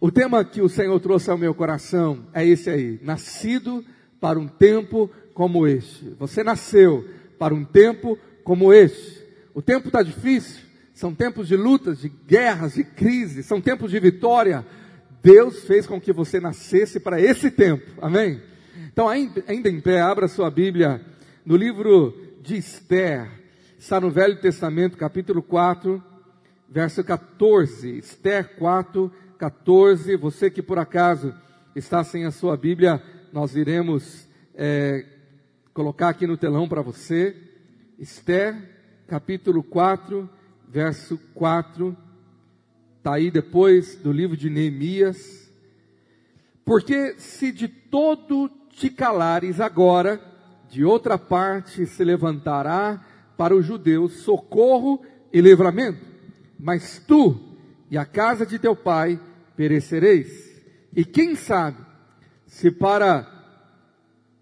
O tema que o Senhor trouxe ao meu coração é esse aí: nascido para um tempo como este. Você nasceu para um tempo como este. O tempo está difícil, são tempos de lutas, de guerras, de crises, são tempos de vitória. Deus fez com que você nascesse para esse tempo, amém? Então, ainda em pé, abra sua Bíblia no livro de Esther, está no Velho Testamento, capítulo 4, verso 14. Esther 4, 14. Você que por acaso está sem a sua Bíblia, nós iremos é, colocar aqui no telão para você. Esther, capítulo 4, verso 4. Está aí depois do livro de Neemias. Porque se de todo te calares agora, de outra parte se levantará para os judeus socorro e livramento. Mas tu e a casa de teu pai perecereis. E quem sabe se para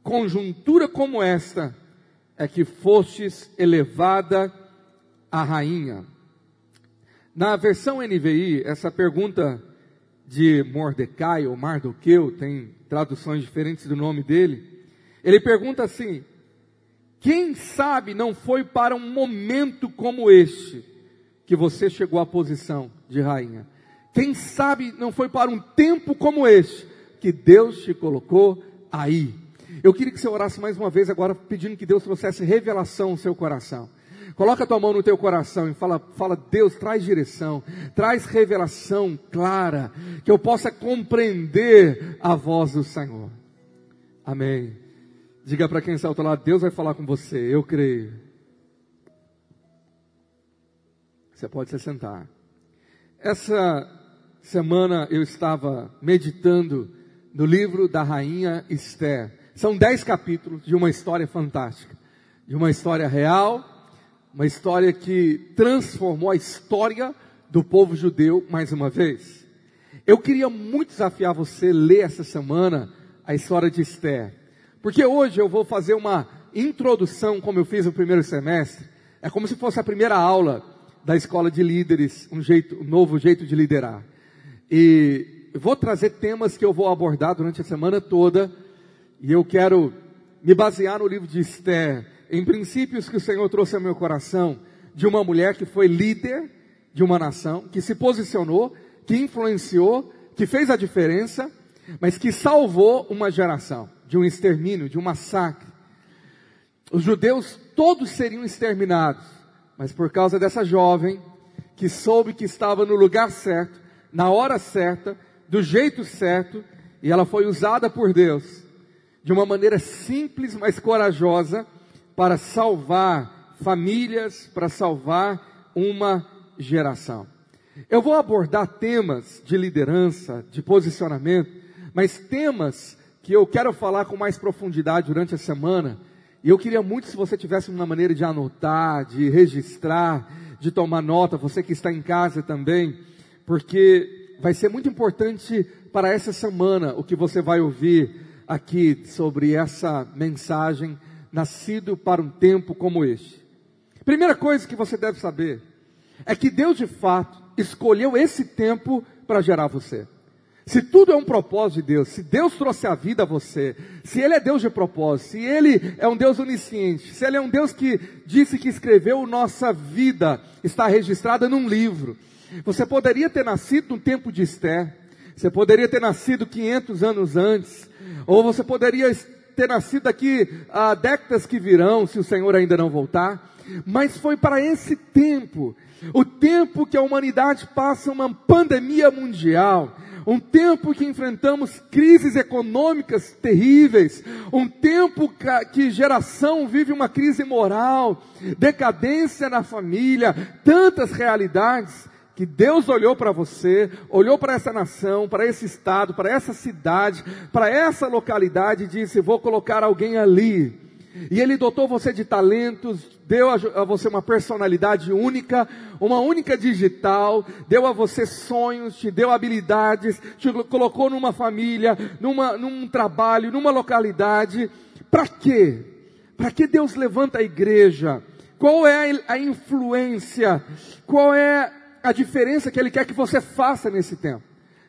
conjuntura como esta é que fostes elevada a rainha. Na versão NVI, essa pergunta de Mordecai ou Mardoqueu, tem traduções diferentes do nome dele. Ele pergunta assim: Quem sabe não foi para um momento como este que você chegou à posição de rainha? Quem sabe não foi para um tempo como este que Deus te colocou aí? Eu queria que você orasse mais uma vez agora, pedindo que Deus trouxesse revelação no seu coração. Coloca a tua mão no teu coração e fala, fala, Deus, traz direção, traz revelação clara, que eu possa compreender a voz do Senhor. Amém. Diga para quem está ao teu lado, Deus vai falar com você, eu creio. Você pode se sentar. Essa semana eu estava meditando no livro da rainha Esther. São dez capítulos de uma história fantástica, de uma história real, uma história que transformou a história do povo judeu mais uma vez. Eu queria muito desafiar você a ler essa semana a história de Esther, porque hoje eu vou fazer uma introdução, como eu fiz no primeiro semestre, é como se fosse a primeira aula da escola de líderes, um jeito, um novo jeito de liderar. E vou trazer temas que eu vou abordar durante a semana toda, e eu quero me basear no livro de Esther, em princípios que o Senhor trouxe ao meu coração, de uma mulher que foi líder de uma nação, que se posicionou, que influenciou, que fez a diferença, mas que salvou uma geração de um extermínio, de um massacre. Os judeus todos seriam exterminados, mas por causa dessa jovem que soube que estava no lugar certo, na hora certa, do jeito certo, e ela foi usada por Deus de uma maneira simples, mas corajosa, para salvar famílias, para salvar uma geração. Eu vou abordar temas de liderança, de posicionamento, mas temas que eu quero falar com mais profundidade durante a semana. E eu queria muito se você tivesse uma maneira de anotar, de registrar, de tomar nota, você que está em casa também, porque vai ser muito importante para essa semana o que você vai ouvir aqui sobre essa mensagem, nascido para um tempo como este. Primeira coisa que você deve saber é que Deus de fato escolheu esse tempo para gerar você. Se tudo é um propósito de Deus, se Deus trouxe a vida a você, se Ele é Deus de propósito, se Ele é um Deus onisciente, se Ele é um Deus que disse que escreveu nossa vida, está registrada num livro. Você poderia ter nascido no tempo de Esther, você poderia ter nascido 500 anos antes, ou você poderia ter nascido aqui há décadas que virão, se o Senhor ainda não voltar. Mas foi para esse tempo, o tempo que a humanidade passa uma pandemia mundial, um tempo que enfrentamos crises econômicas terríveis, um tempo que geração vive uma crise moral, decadência na família, tantas realidades que Deus olhou para você, olhou para essa nação, para esse estado, para essa cidade, para essa localidade e disse: Vou colocar alguém ali. E Ele dotou você de talentos, deu a você uma personalidade única, uma única digital, deu a você sonhos, te deu habilidades, te colocou numa família, numa, num trabalho, numa localidade. Para quê? Para que Deus levanta a igreja? Qual é a influência? Qual é a diferença que Ele quer que você faça nesse tempo.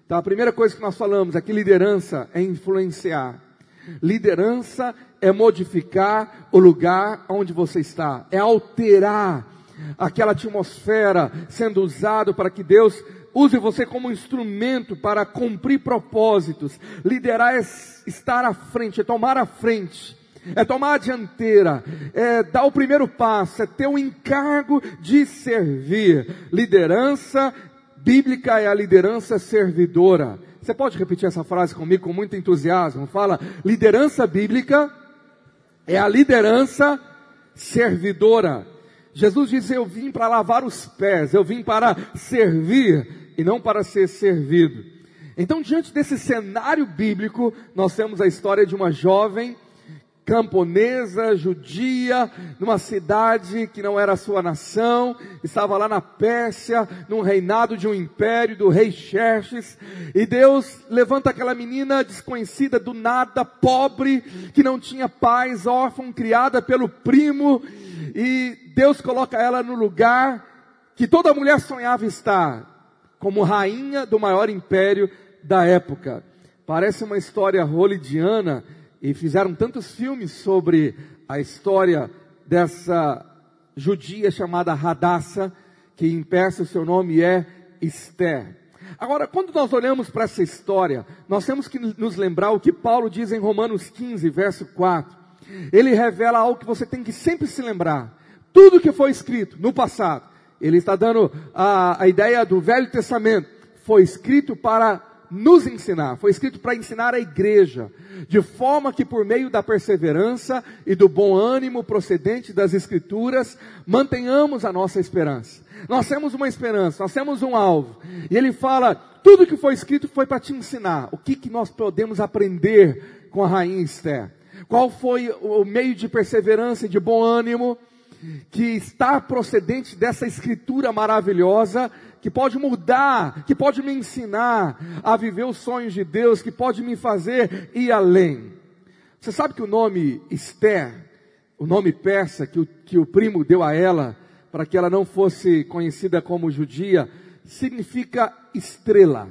Então a primeira coisa que nós falamos é que liderança é influenciar. Liderança é modificar o lugar onde você está, é alterar aquela atmosfera sendo usado para que Deus use você como instrumento para cumprir propósitos. Liderar é estar à frente, é tomar a frente, é tomar a dianteira, é dar o primeiro passo, é ter o encargo de servir. Liderança bíblica é a liderança servidora. Você pode repetir essa frase comigo com muito entusiasmo? Fala, liderança bíblica é a liderança servidora. Jesus diz: Eu vim para lavar os pés, eu vim para servir e não para ser servido. Então, diante desse cenário bíblico, nós temos a história de uma jovem camponesa, judia, numa cidade que não era sua nação, estava lá na Pérsia, num reinado de um império do rei Xerxes, e Deus levanta aquela menina desconhecida do nada, pobre, que não tinha pais, órfã, criada pelo primo, e Deus coloca ela no lugar que toda mulher sonhava estar, como rainha do maior império da época. Parece uma história holidiana, e fizeram tantos filmes sobre a história dessa judia chamada Radassa, que em persa o seu nome é Esther. Agora, quando nós olhamos para essa história, nós temos que nos lembrar o que Paulo diz em Romanos 15, verso 4. Ele revela algo que você tem que sempre se lembrar. Tudo que foi escrito no passado, ele está dando a, a ideia do Velho Testamento, foi escrito para nos ensinar, foi escrito para ensinar a igreja, de forma que por meio da perseverança e do bom ânimo procedente das escrituras, mantenhamos a nossa esperança. Nós temos uma esperança, nós temos um alvo. E ele fala, tudo que foi escrito foi para te ensinar. O que, que nós podemos aprender com a rainha Esther? Qual foi o meio de perseverança e de bom ânimo que está procedente dessa escritura maravilhosa que pode mudar, que pode me ensinar a viver os sonhos de Deus, que pode me fazer ir além. Você sabe que o nome Esther, o nome persa que o, que o primo deu a ela, para que ela não fosse conhecida como judia, significa estrela.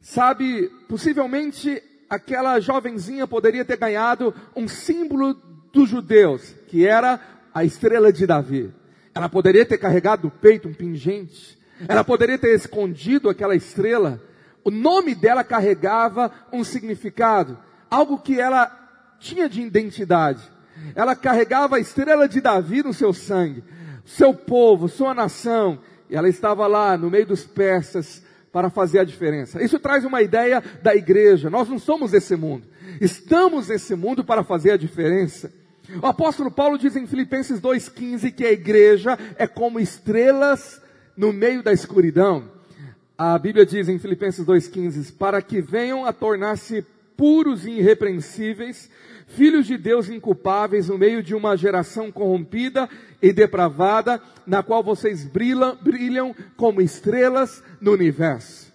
Sabe, possivelmente aquela jovenzinha poderia ter ganhado um símbolo dos judeus, que era a estrela de Davi. Ela poderia ter carregado no peito um pingente, ela poderia ter escondido aquela estrela. O nome dela carregava um significado, algo que ela tinha de identidade. Ela carregava a estrela de Davi no seu sangue, seu povo, sua nação. E ela estava lá no meio dos persas para fazer a diferença. Isso traz uma ideia da igreja. Nós não somos esse mundo. Estamos nesse mundo para fazer a diferença. O apóstolo Paulo diz em Filipenses 2,15 que a igreja é como estrelas no meio da escuridão. A Bíblia diz em Filipenses 2,15: para que venham a tornar-se puros e irrepreensíveis, filhos de Deus inculpáveis no meio de uma geração corrompida e depravada, na qual vocês brilham, brilham como estrelas no universo.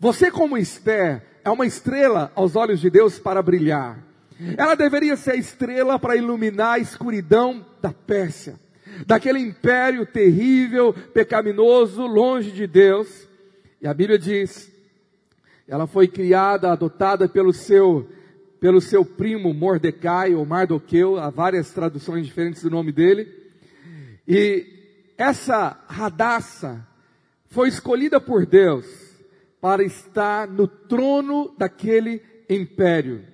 Você, como Esther, é uma estrela aos olhos de Deus para brilhar. Ela deveria ser a estrela para iluminar a escuridão da Pérsia daquele império terrível, pecaminoso, longe de Deus. E a Bíblia diz, ela foi criada, adotada pelo seu, pelo seu primo Mordecai, ou Mardoqueu, há várias traduções diferentes do nome dele. E essa radaça foi escolhida por Deus para estar no trono daquele império.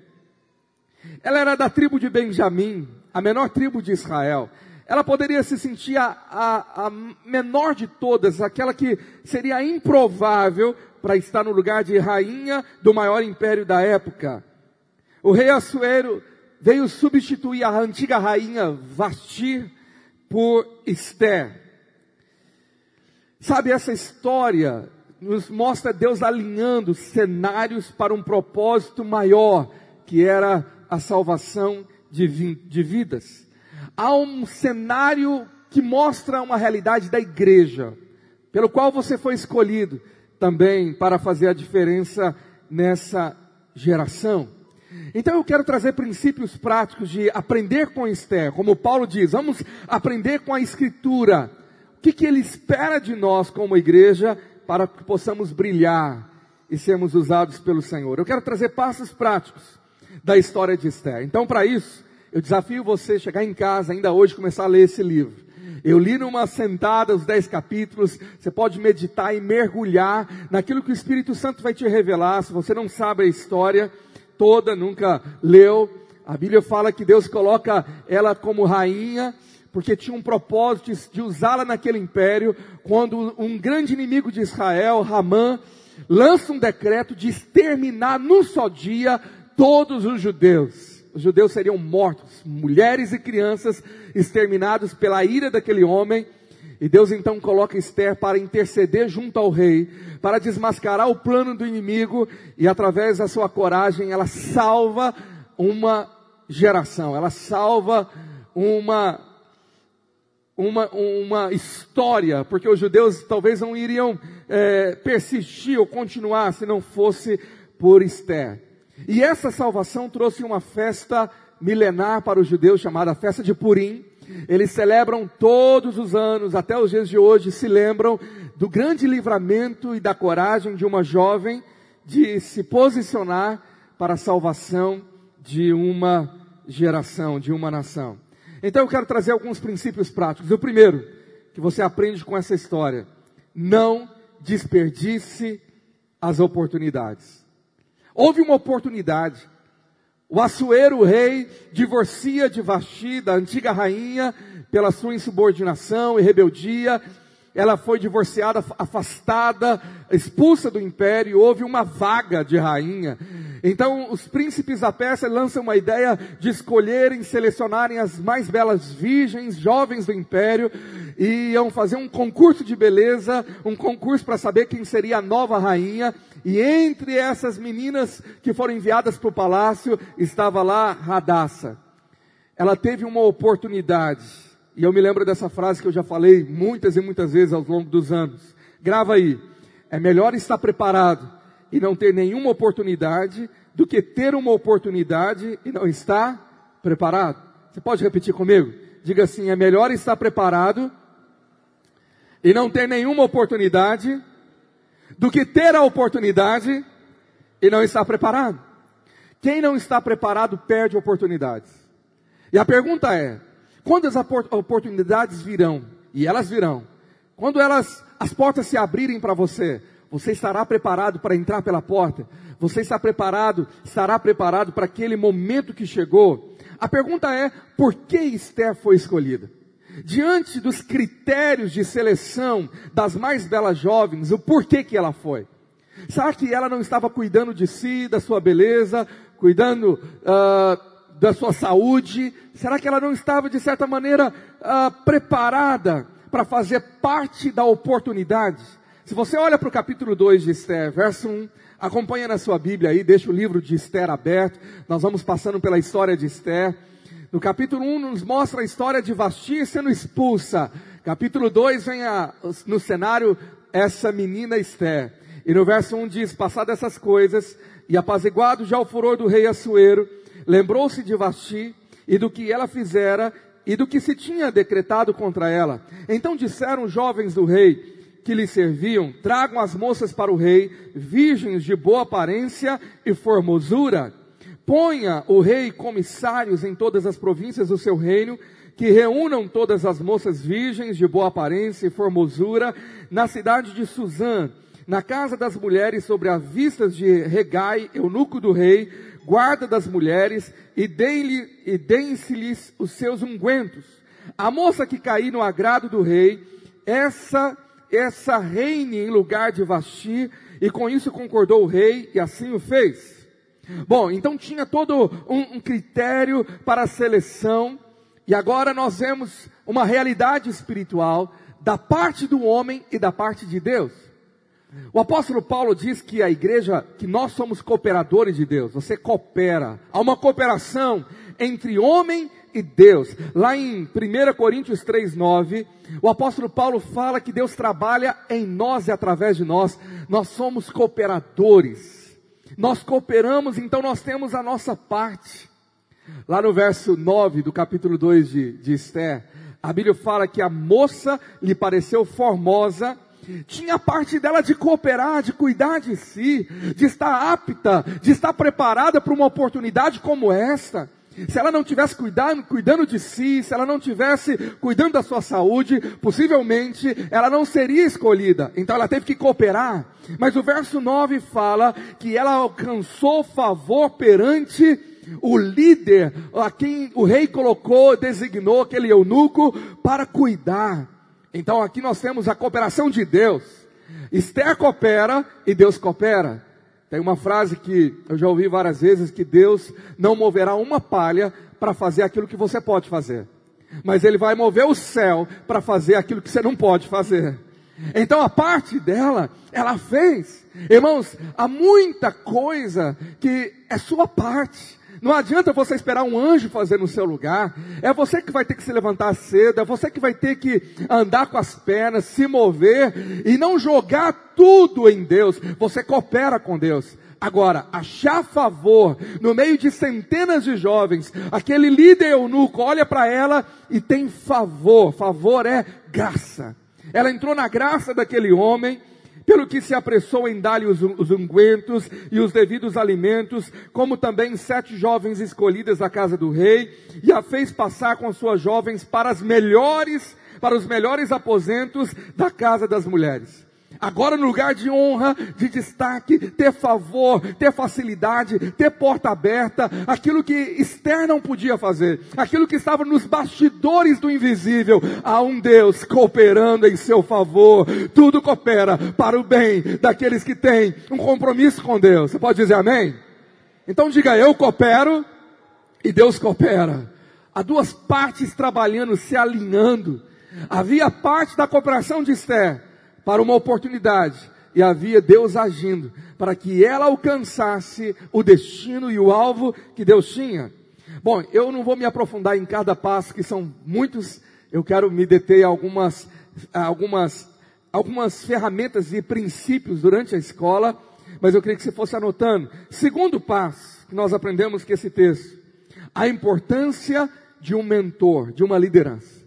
Ela era da tribo de Benjamim, a menor tribo de Israel ela poderia se sentir a, a, a menor de todas, aquela que seria improvável para estar no lugar de rainha do maior império da época. O rei Assuero veio substituir a antiga rainha Vastir por Esther. Sabe, essa história nos mostra Deus alinhando cenários para um propósito maior, que era a salvação de, de vidas há um cenário que mostra uma realidade da igreja, pelo qual você foi escolhido também para fazer a diferença nessa geração. Então eu quero trazer princípios práticos de aprender com Esther, como Paulo diz, vamos aprender com a Escritura. O que, que ele espera de nós como igreja para que possamos brilhar e sermos usados pelo Senhor. Eu quero trazer passos práticos da história de Esther. Então, para isso, eu desafio você a chegar em casa ainda hoje começar a ler esse livro. Eu li numa sentada os dez capítulos. Você pode meditar e mergulhar naquilo que o Espírito Santo vai te revelar. Se você não sabe a história toda, nunca leu, a Bíblia fala que Deus coloca ela como rainha, porque tinha um propósito de usá-la naquele império, quando um grande inimigo de Israel, Ramã, lança um decreto de exterminar num só dia todos os judeus. Os judeus seriam mortos, mulheres e crianças exterminados pela ira daquele homem. E Deus então coloca Esther para interceder junto ao rei, para desmascarar o plano do inimigo, e através da sua coragem ela salva uma geração, ela salva uma uma, uma história, porque os judeus talvez não iriam é, persistir ou continuar se não fosse por Esther. E essa salvação trouxe uma festa milenar para os judeus chamada festa de Purim. Eles celebram todos os anos, até os dias de hoje, se lembram do grande livramento e da coragem de uma jovem de se posicionar para a salvação de uma geração, de uma nação. Então eu quero trazer alguns princípios práticos. O primeiro, que você aprende com essa história, não desperdice as oportunidades. Houve uma oportunidade. O Assuero, rei, divorcia de Vasti, da antiga rainha, pela sua insubordinação e rebeldia. Ela foi divorciada, afastada, expulsa do império. Houve uma vaga de rainha. Então, os príncipes da Pérsia lançam uma ideia de escolherem, selecionarem as mais belas virgens, jovens do império, e iam fazer um concurso de beleza, um concurso para saber quem seria a nova rainha. E entre essas meninas que foram enviadas para o palácio, estava lá Radassa. Ela teve uma oportunidade, e eu me lembro dessa frase que eu já falei muitas e muitas vezes ao longo dos anos. Grava aí. É melhor estar preparado e não ter nenhuma oportunidade do que ter uma oportunidade e não estar preparado. Você pode repetir comigo? Diga assim: é melhor estar preparado e não ter nenhuma oportunidade do que ter a oportunidade e não estar preparado. Quem não está preparado perde oportunidades. E a pergunta é: quando as oportunidades virão? E elas virão. Quando elas, as portas se abrirem para você, você estará preparado para entrar pela porta? Você está preparado, estará preparado para aquele momento que chegou? A pergunta é: por que Esther foi escolhida? Diante dos critérios de seleção das mais belas jovens, o porquê que ela foi? Será que ela não estava cuidando de si, da sua beleza, cuidando uh, da sua saúde? Será que ela não estava, de certa maneira, uh, preparada para fazer parte da oportunidade? Se você olha para o capítulo 2 de Esther, verso 1, acompanha na sua Bíblia aí, deixa o livro de Esther aberto, nós vamos passando pela história de Esther. No capítulo 1 nos mostra a história de Vasti sendo expulsa. Capítulo 2 vem a, no cenário essa menina Esther. E no verso 1 diz, passado essas coisas, e apaziguado já o furor do rei Assuero, lembrou-se de Vasti e do que ela fizera e do que se tinha decretado contra ela. Então disseram jovens do rei, que lhe serviam, tragam as moças para o rei, virgens de boa aparência e formosura. Ponha o rei comissários em todas as províncias do seu reino, que reúnam todas as moças virgens de boa aparência e formosura na cidade de Suzã, na casa das mulheres sobre as vistas de Regai, eunuco do rei, guarda das mulheres, e deem-se-lhes os seus ungüentos. A moça que cair no agrado do rei, essa essa reine em lugar de Vasti, e com isso concordou o rei, e assim o fez. Bom, então tinha todo um, um critério para a seleção, e agora nós vemos uma realidade espiritual da parte do homem e da parte de Deus. O apóstolo Paulo diz que a igreja, que nós somos cooperadores de Deus, você coopera, há uma cooperação entre homem e Deus. Lá em 1 Coríntios 3:9, o apóstolo Paulo fala que Deus trabalha em nós e através de nós. Nós somos cooperadores. Nós cooperamos, então nós temos a nossa parte. Lá no verso 9 do capítulo 2 de, de Esther, a Bíblia fala que a moça lhe pareceu formosa tinha parte dela de cooperar, de cuidar de si, de estar apta, de estar preparada para uma oportunidade como esta. Se ela não tivesse cuidando, cuidando de si, se ela não tivesse cuidando da sua saúde, possivelmente ela não seria escolhida. Então ela teve que cooperar. Mas o verso 9 fala que ela alcançou favor perante o líder, a quem o rei colocou, designou aquele eunuco para cuidar. Então aqui nós temos a cooperação de Deus. Esther coopera e Deus coopera. Tem uma frase que eu já ouvi várias vezes que Deus não moverá uma palha para fazer aquilo que você pode fazer. Mas ele vai mover o céu para fazer aquilo que você não pode fazer. Então a parte dela, ela fez. Irmãos, há muita coisa que é sua parte. Não adianta você esperar um anjo fazer no seu lugar. É você que vai ter que se levantar cedo, é você que vai ter que andar com as pernas, se mover e não jogar tudo em Deus. Você coopera com Deus. Agora, achar favor no meio de centenas de jovens, aquele líder eunuco olha para ela e tem favor. Favor é graça. Ela entrou na graça daquele homem, pelo que se apressou em dar-lhe os, os ungüentos e os devidos alimentos, como também sete jovens escolhidas da casa do rei, e a fez passar com suas jovens para as melhores, para os melhores aposentos da casa das mulheres. Agora, no lugar de honra, de destaque, ter favor, ter facilidade, ter porta aberta, aquilo que Esther não podia fazer, aquilo que estava nos bastidores do invisível, há um Deus cooperando em seu favor. Tudo coopera para o bem daqueles que têm um compromisso com Deus. Você pode dizer amém? Então diga eu coopero e Deus coopera. Há duas partes trabalhando, se alinhando. Havia parte da cooperação de Esther para uma oportunidade e havia Deus agindo para que ela alcançasse o destino e o alvo que Deus tinha. Bom, eu não vou me aprofundar em cada passo, que são muitos, eu quero me deter algumas, algumas, algumas ferramentas e princípios durante a escola, mas eu queria que você fosse anotando. Segundo passo que nós aprendemos que esse texto, a importância de um mentor, de uma liderança.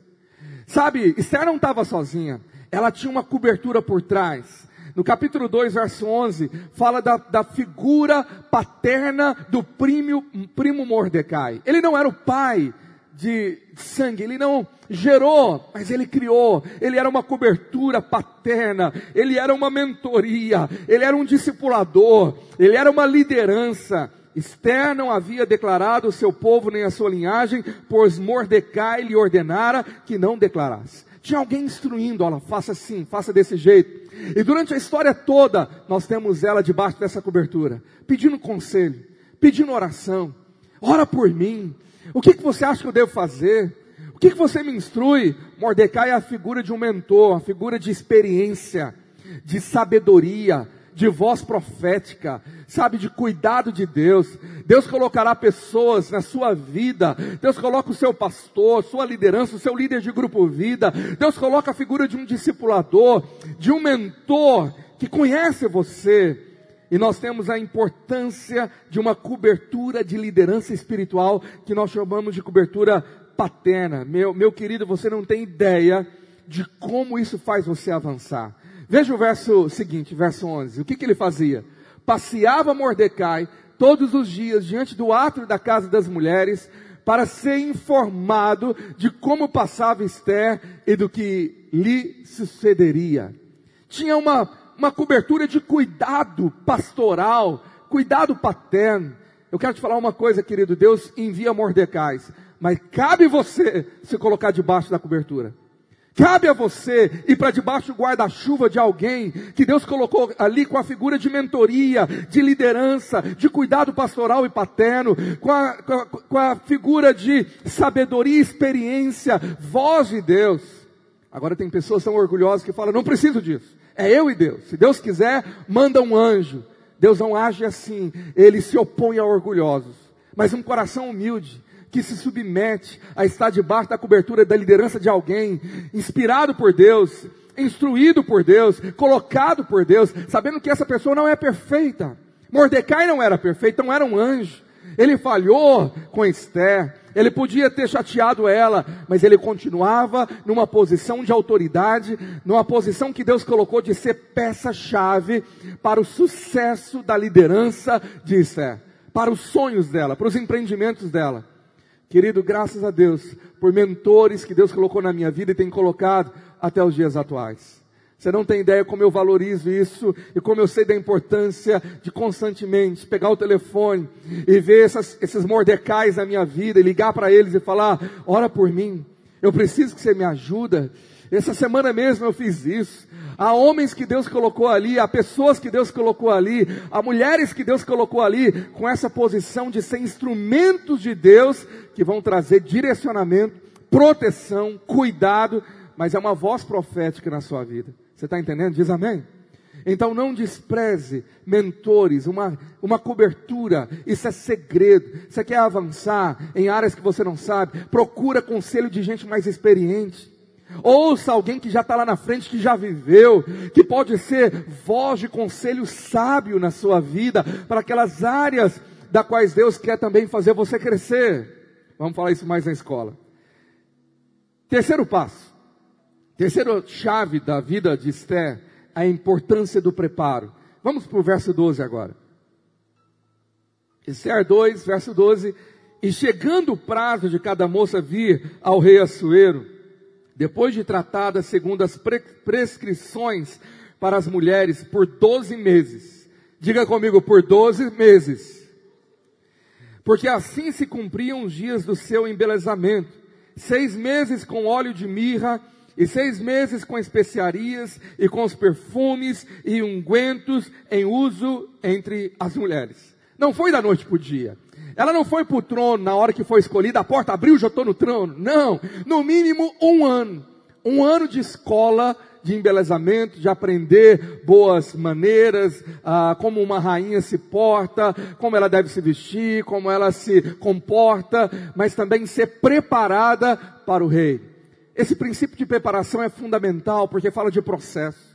Sabe, Esther não estava sozinha ela tinha uma cobertura por trás. No capítulo 2, verso 11, fala da, da figura paterna do primo, primo Mordecai. Ele não era o pai de sangue, ele não gerou, mas ele criou, ele era uma cobertura paterna, ele era uma mentoria, ele era um discipulador, ele era uma liderança. Esther não havia declarado o seu povo nem a sua linhagem, pois Mordecai lhe ordenara que não declarasse. Tinha alguém instruindo, olha, faça assim, faça desse jeito. E durante a história toda, nós temos ela debaixo dessa cobertura, pedindo conselho, pedindo oração. Ora por mim. O que, que você acha que eu devo fazer? O que, que você me instrui? Mordecai é a figura de um mentor, a figura de experiência, de sabedoria, de voz profética, sabe, de cuidado de Deus. Deus colocará pessoas na sua vida. Deus coloca o seu pastor, sua liderança, o seu líder de grupo vida. Deus coloca a figura de um discipulador, de um mentor que conhece você. E nós temos a importância de uma cobertura de liderança espiritual que nós chamamos de cobertura paterna. Meu, meu querido, você não tem ideia de como isso faz você avançar. Veja o verso seguinte, verso 11. O que, que ele fazia? Passeava Mordecai todos os dias diante do átrio da casa das mulheres para ser informado de como passava Esther e do que lhe sucederia. Tinha uma, uma cobertura de cuidado pastoral, cuidado paterno. Eu quero te falar uma coisa, querido, Deus envia Mordecais, mas cabe você se colocar debaixo da cobertura. Cabe a você ir para debaixo do guarda-chuva de alguém que Deus colocou ali com a figura de mentoria, de liderança, de cuidado pastoral e paterno, com a, com a, com a figura de sabedoria e experiência, voz de Deus. Agora tem pessoas tão orgulhosas que falam, não preciso disso. É eu e Deus. Se Deus quiser, manda um anjo. Deus não age assim. Ele se opõe a orgulhosos. Mas um coração humilde, que se submete a estar debaixo da cobertura da liderança de alguém, inspirado por Deus, instruído por Deus, colocado por Deus, sabendo que essa pessoa não é perfeita. Mordecai não era perfeito, não era um anjo, Ele falhou com Esther. Ele podia ter chateado ela, mas ele continuava numa posição de autoridade, numa posição que Deus colocou de ser peça-chave para o sucesso da liderança de Esther, para os sonhos dela, para os empreendimentos dela. Querido, graças a Deus por mentores que Deus colocou na minha vida e tem colocado até os dias atuais. Você não tem ideia como eu valorizo isso e como eu sei da importância de constantemente pegar o telefone e ver essas, esses mordecais na minha vida e ligar para eles e falar: ora por mim, eu preciso que você me ajuda. Essa semana mesmo eu fiz isso. Há homens que Deus colocou ali, há pessoas que Deus colocou ali, há mulheres que Deus colocou ali com essa posição de ser instrumentos de Deus que vão trazer direcionamento, proteção, cuidado, mas é uma voz profética na sua vida. Você está entendendo? Diz amém? Então não despreze mentores, uma, uma cobertura, isso é segredo. Você quer avançar em áreas que você não sabe? Procura conselho de gente mais experiente. Ouça alguém que já está lá na frente, que já viveu, que pode ser voz de conselho sábio na sua vida, para aquelas áreas da quais Deus quer também fazer você crescer. Vamos falar isso mais na escola. Terceiro passo. Terceira chave da vida de Esther, a importância do preparo. Vamos para o verso 12 agora. Esther 2, verso 12. E chegando o prazo de cada moça vir ao rei Assuero, depois de tratada segundo as pre prescrições para as mulheres por 12 meses. Diga comigo, por 12 meses. Porque assim se cumpriam os dias do seu embelezamento. Seis meses com óleo de mirra e seis meses com especiarias e com os perfumes e ungüentos em uso entre as mulheres. Não foi da noite para o dia. Ela não foi para o trono na hora que foi escolhida, a porta abriu, já estou no trono. Não, no mínimo um ano. Um ano de escola, de embelezamento, de aprender boas maneiras, ah, como uma rainha se porta, como ela deve se vestir, como ela se comporta, mas também ser preparada para o rei. Esse princípio de preparação é fundamental porque fala de processo.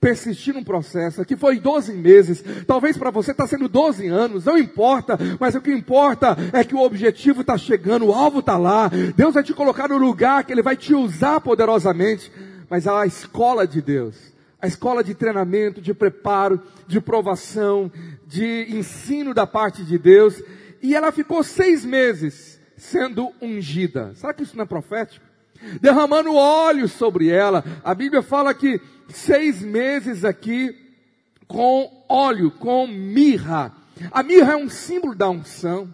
Persistir num processo, aqui foi 12 meses, talvez para você está sendo 12 anos, não importa, mas o que importa é que o objetivo está chegando, o alvo está lá, Deus vai te colocar no lugar que Ele vai te usar poderosamente, mas a escola de Deus, a escola de treinamento, de preparo, de provação, de ensino da parte de Deus, e ela ficou seis meses sendo ungida. Será que isso não é profético? derramando óleo sobre ela. A Bíblia fala que seis meses aqui com óleo, com mirra. A mirra é um símbolo da unção.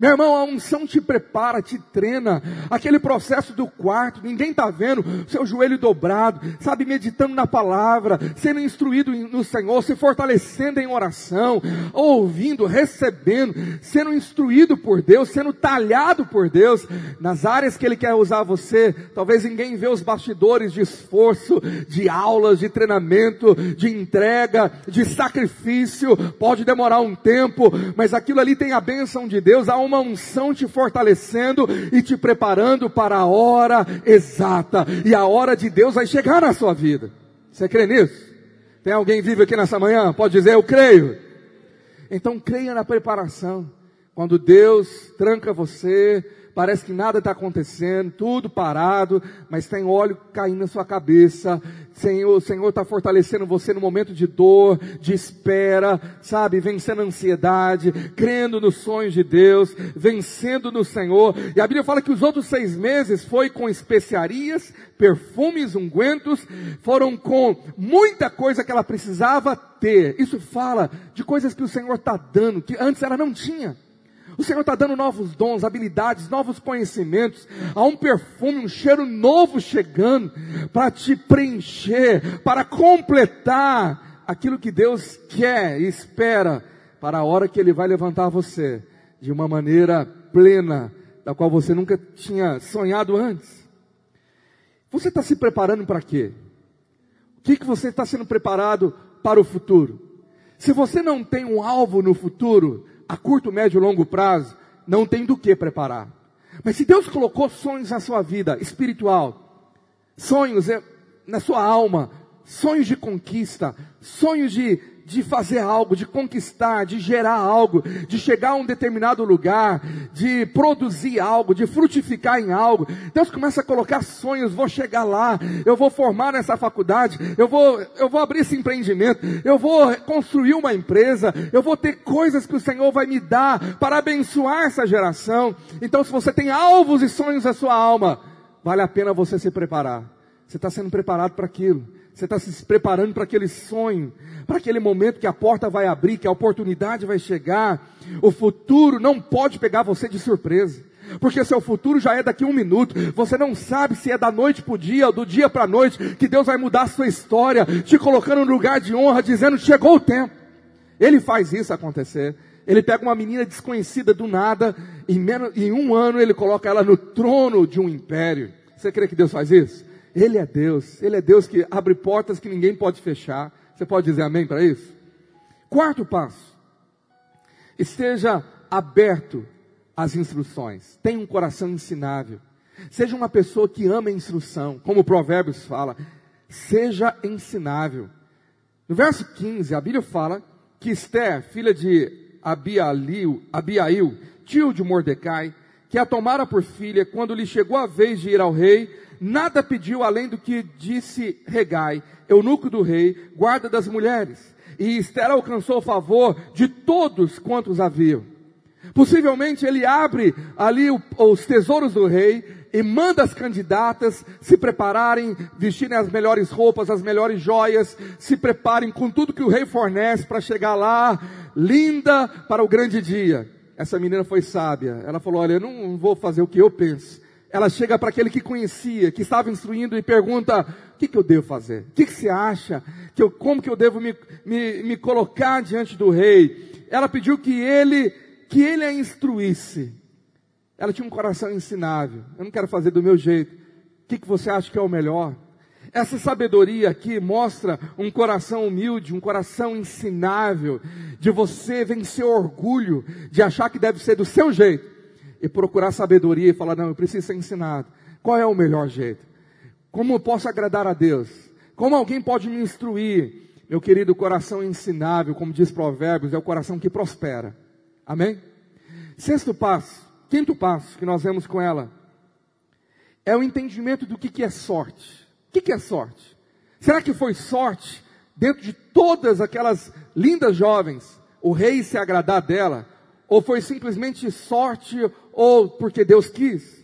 Meu irmão, a unção te prepara, te treina. Aquele processo do quarto, ninguém está vendo, seu joelho dobrado, sabe, meditando na palavra, sendo instruído no Senhor, se fortalecendo em oração, ouvindo, recebendo, sendo instruído por Deus, sendo talhado por Deus, nas áreas que Ele quer usar você. Talvez ninguém vê os bastidores de esforço, de aulas, de treinamento, de entrega, de sacrifício. Pode demorar um tempo, mas aquilo ali tem a bênção de Deus, há uma unção te fortalecendo e te preparando para a hora exata. E a hora de Deus vai chegar na sua vida. Você crê nisso? Tem alguém vivo aqui nessa manhã? Pode dizer, eu creio. Então creia na preparação. Quando Deus tranca você, parece que nada está acontecendo, tudo parado, mas tem óleo caindo na sua cabeça. Senhor, o Senhor está fortalecendo você no momento de dor, de espera, sabe, vencendo a ansiedade, crendo nos sonhos de Deus, vencendo no Senhor. E a Bíblia fala que os outros seis meses foi com especiarias, perfumes, ungüentos, foram com muita coisa que ela precisava ter. Isso fala de coisas que o Senhor está dando, que antes ela não tinha. O Senhor está dando novos dons, habilidades, novos conhecimentos. Há um perfume, um cheiro novo chegando para te preencher, para completar aquilo que Deus quer e espera para a hora que Ele vai levantar você de uma maneira plena, da qual você nunca tinha sonhado antes. Você está se preparando para quê? O que, que você está sendo preparado para o futuro? Se você não tem um alvo no futuro, a curto, médio e longo prazo, não tem do que preparar. Mas se Deus colocou sonhos na sua vida espiritual, sonhos na sua alma, sonhos de conquista, sonhos de de fazer algo, de conquistar, de gerar algo, de chegar a um determinado lugar, de produzir algo, de frutificar em algo. Deus começa a colocar sonhos, vou chegar lá, eu vou formar nessa faculdade, eu vou, eu vou abrir esse empreendimento, eu vou construir uma empresa, eu vou ter coisas que o Senhor vai me dar para abençoar essa geração. Então, se você tem alvos e sonhos na sua alma, vale a pena você se preparar. Você está sendo preparado para aquilo. Você está se preparando para aquele sonho, para aquele momento que a porta vai abrir, que a oportunidade vai chegar. O futuro não pode pegar você de surpresa. Porque seu futuro já é daqui a um minuto. Você não sabe se é da noite para o dia ou do dia para a noite que Deus vai mudar a sua história, te colocando no lugar de honra, dizendo: chegou o tempo. Ele faz isso acontecer. Ele pega uma menina desconhecida do nada, e em um ano ele coloca ela no trono de um império. Você crê que Deus faz isso? Ele é Deus. Ele é Deus que abre portas que ninguém pode fechar. Você pode dizer amém para isso? Quarto passo. Esteja aberto às instruções. Tenha um coração ensinável. Seja uma pessoa que ama a instrução. Como o Provérbios fala. Seja ensinável. No verso 15, a Bíblia fala que Esther, filha de Abiail, Abiail tio de Mordecai, que a tomara por filha, quando lhe chegou a vez de ir ao rei, nada pediu além do que disse Regai, eunuco do rei, guarda das mulheres. E Esther alcançou o favor de todos quantos haviam. Possivelmente ele abre ali os tesouros do rei e manda as candidatas se prepararem, vestirem as melhores roupas, as melhores joias, se preparem com tudo que o rei fornece para chegar lá, linda para o grande dia. Essa menina foi sábia. Ela falou: Olha, eu não vou fazer o que eu penso ela chega para aquele que conhecia, que estava instruindo e pergunta: o que, que eu devo fazer? O que, que você acha? Que eu, como que eu devo me, me, me colocar diante do rei? Ela pediu que ele, que ele a instruísse. Ela tinha um coração ensinável. Eu não quero fazer do meu jeito. O que, que você acha que é o melhor? Essa sabedoria aqui mostra um coração humilde, um coração ensinável, de você vencer orgulho, de achar que deve ser do seu jeito e procurar sabedoria e falar: não, eu preciso ser ensinado. Qual é o melhor jeito? Como eu posso agradar a Deus? Como alguém pode me instruir? Meu querido, coração ensinável, como diz Provérbios, é o coração que prospera. Amém? Sexto passo, quinto passo que nós vemos com ela, é o entendimento do que, que é sorte. O que, que é sorte? Será que foi sorte dentro de todas aquelas lindas jovens, o rei se agradar dela? Ou foi simplesmente sorte ou porque Deus quis?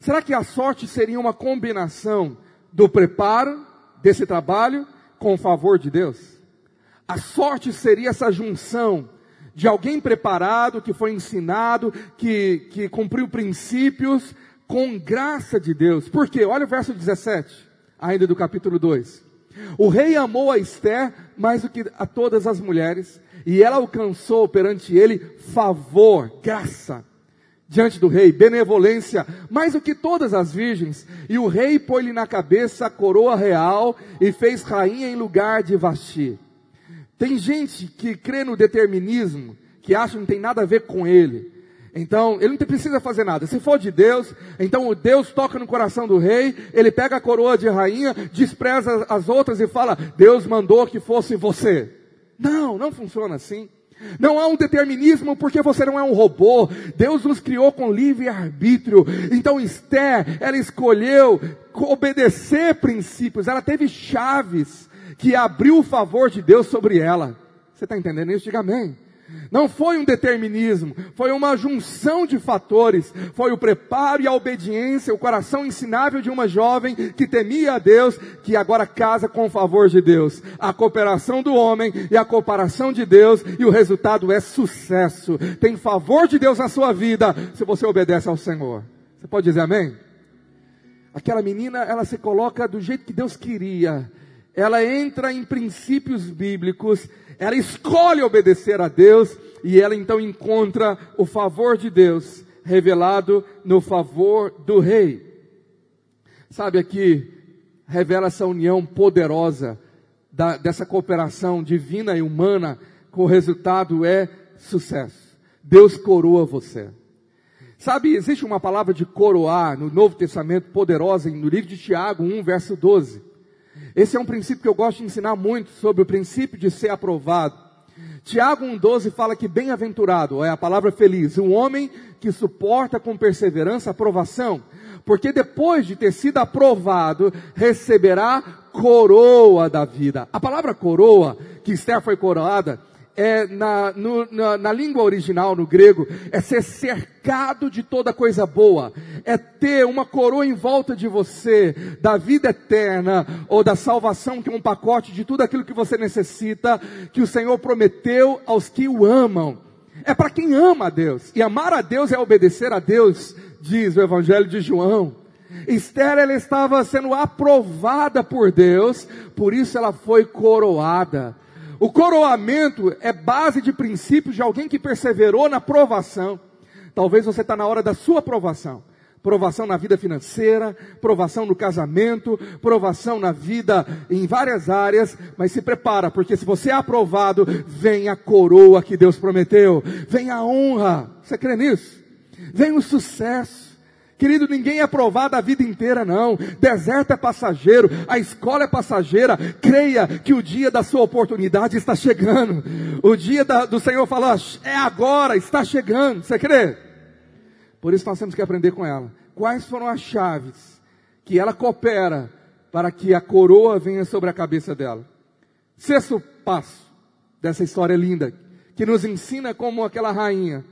Será que a sorte seria uma combinação do preparo desse trabalho com o favor de Deus? A sorte seria essa junção de alguém preparado, que foi ensinado, que, que cumpriu princípios com graça de Deus. Por quê? Olha o verso 17, ainda do capítulo 2. O rei amou a Esther mais do que a todas as mulheres, e ela alcançou perante ele favor, graça, diante do rei, benevolência, mais do que todas as virgens. E o rei pôs-lhe na cabeça a coroa real e fez rainha em lugar de Vasti. Tem gente que crê no determinismo, que acha que não tem nada a ver com ele. Então, ele não precisa fazer nada. Se for de Deus, então Deus toca no coração do rei, ele pega a coroa de rainha, despreza as outras e fala: Deus mandou que fosse você. Não, não funciona assim. Não há um determinismo porque você não é um robô. Deus nos criou com livre arbítrio. Então Esther, ela escolheu obedecer princípios. Ela teve chaves que abriu o favor de Deus sobre ela. Você está entendendo isso? Diga amém. Não foi um determinismo, foi uma junção de fatores. Foi o preparo e a obediência, o coração ensinável de uma jovem que temia a Deus, que agora casa com o favor de Deus. A cooperação do homem e a cooperação de Deus, e o resultado é sucesso. Tem favor de Deus na sua vida se você obedece ao Senhor. Você pode dizer amém? Aquela menina, ela se coloca do jeito que Deus queria. Ela entra em princípios bíblicos ela escolhe obedecer a Deus e ela então encontra o favor de Deus revelado no favor do rei. Sabe aqui, revela essa união poderosa da, dessa cooperação divina e humana, com o resultado é sucesso. Deus coroa você. Sabe, existe uma palavra de coroar no Novo Testamento poderosa no livro de Tiago 1, verso 12. Esse é um princípio que eu gosto de ensinar muito sobre o princípio de ser aprovado. Tiago 1,12 fala que bem-aventurado é a palavra feliz, um homem que suporta com perseverança a aprovação, porque depois de ter sido aprovado, receberá coroa da vida. A palavra coroa, que Esther foi coroada, é na, no, na, na, língua original, no grego, é ser cercado de toda coisa boa, é ter uma coroa em volta de você, da vida eterna, ou da salvação, que é um pacote de tudo aquilo que você necessita, que o Senhor prometeu aos que o amam. É para quem ama a Deus, e amar a Deus é obedecer a Deus, diz o Evangelho de João. Esther, ela estava sendo aprovada por Deus, por isso ela foi coroada. O coroamento é base de princípios de alguém que perseverou na provação. Talvez você está na hora da sua provação. Provação na vida financeira, provação no casamento, provação na vida em várias áreas, mas se prepara, porque se você é aprovado, vem a coroa que Deus prometeu, vem a honra. Você crê nisso? Vem o sucesso. Querido, ninguém é aprovado a vida inteira, não. Deserto é passageiro, a escola é passageira. Creia que o dia da sua oportunidade está chegando. O dia da, do Senhor falar, é agora, está chegando. Você crê? Por isso nós temos que aprender com ela. Quais foram as chaves que ela coopera para que a coroa venha sobre a cabeça dela? Sexto passo dessa história linda, que nos ensina como aquela rainha.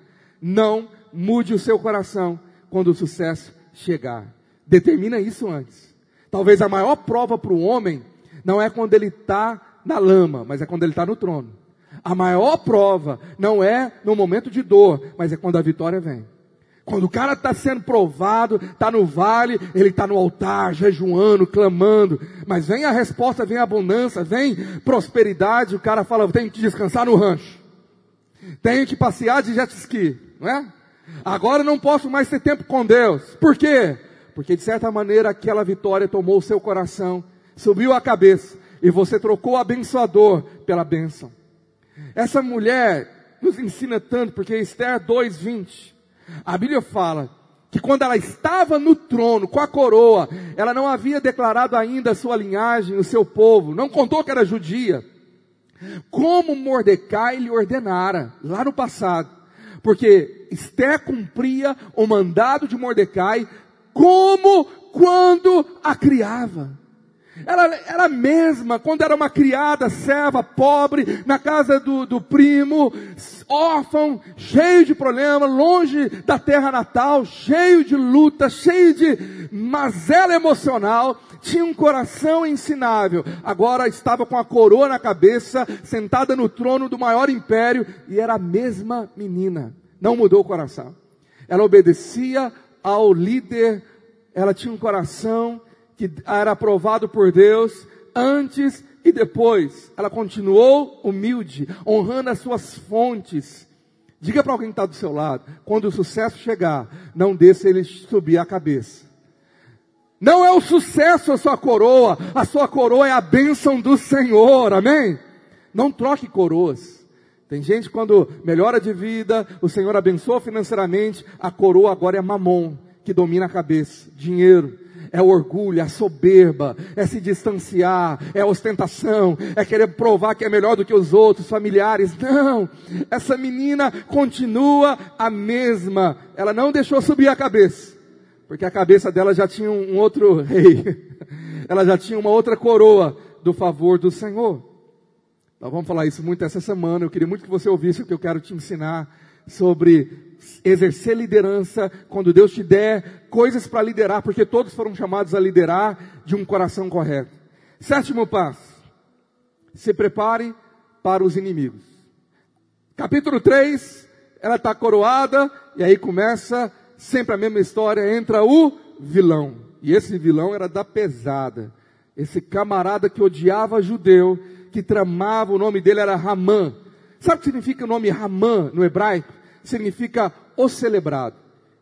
Não mude o seu coração quando o sucesso chegar. Determina isso antes. Talvez a maior prova para o homem não é quando ele está na lama, mas é quando ele está no trono. A maior prova não é no momento de dor, mas é quando a vitória vem. Quando o cara está sendo provado, está no vale, ele está no altar, jejuando, clamando, mas vem a resposta, vem a abundância, vem prosperidade, o cara fala, tenho que descansar no rancho, tenho que passear de jet ski, não é? Agora não posso mais ter tempo com Deus. Por quê? Porque de certa maneira aquela vitória tomou o seu coração, subiu a cabeça e você trocou o abençoador pela bênção. Essa mulher nos ensina tanto, porque Esther 2:20, a Bíblia fala que quando ela estava no trono com a coroa, ela não havia declarado ainda a sua linhagem, o seu povo, não contou que era judia. Como Mordecai lhe ordenara lá no passado porque Esther cumpria o mandado de Mordecai como quando a criava. Ela, ela mesma, quando era uma criada, serva, pobre, na casa do, do primo, órfão, cheio de problema, longe da terra natal, cheio de luta, cheio de mazela emocional, tinha um coração ensinável, agora estava com a coroa na cabeça, sentada no trono do maior império, e era a mesma menina, não mudou o coração. Ela obedecia ao líder, ela tinha um coração que era aprovado por Deus antes e depois. Ela continuou humilde, honrando as suas fontes. Diga para alguém que está do seu lado, quando o sucesso chegar, não deixe ele subir a cabeça. Não é o sucesso a sua coroa, a sua coroa é a bênção do Senhor, amém? Não troque coroas. Tem gente quando melhora de vida, o Senhor abençoa financeiramente, a coroa agora é mamon, que domina a cabeça, dinheiro. É orgulho, é soberba, é se distanciar, é ostentação, é querer provar que é melhor do que os outros familiares. Não, essa menina continua a mesma. Ela não deixou subir a cabeça porque a cabeça dela já tinha um outro rei, ela já tinha uma outra coroa do favor do Senhor. Nós vamos falar isso muito essa semana. Eu queria muito que você ouvisse o que eu quero te ensinar sobre exercer liderança quando Deus te der coisas para liderar, porque todos foram chamados a liderar de um coração correto. Sétimo passo: se prepare para os inimigos. Capítulo 3, ela está coroada, e aí começa sempre a mesma história, entra o vilão. E esse vilão era da pesada. Esse camarada que odiava judeu, que tramava, o nome dele era Ramã. Sabe o que significa o nome Ramã no hebraico? Significa o celebrado.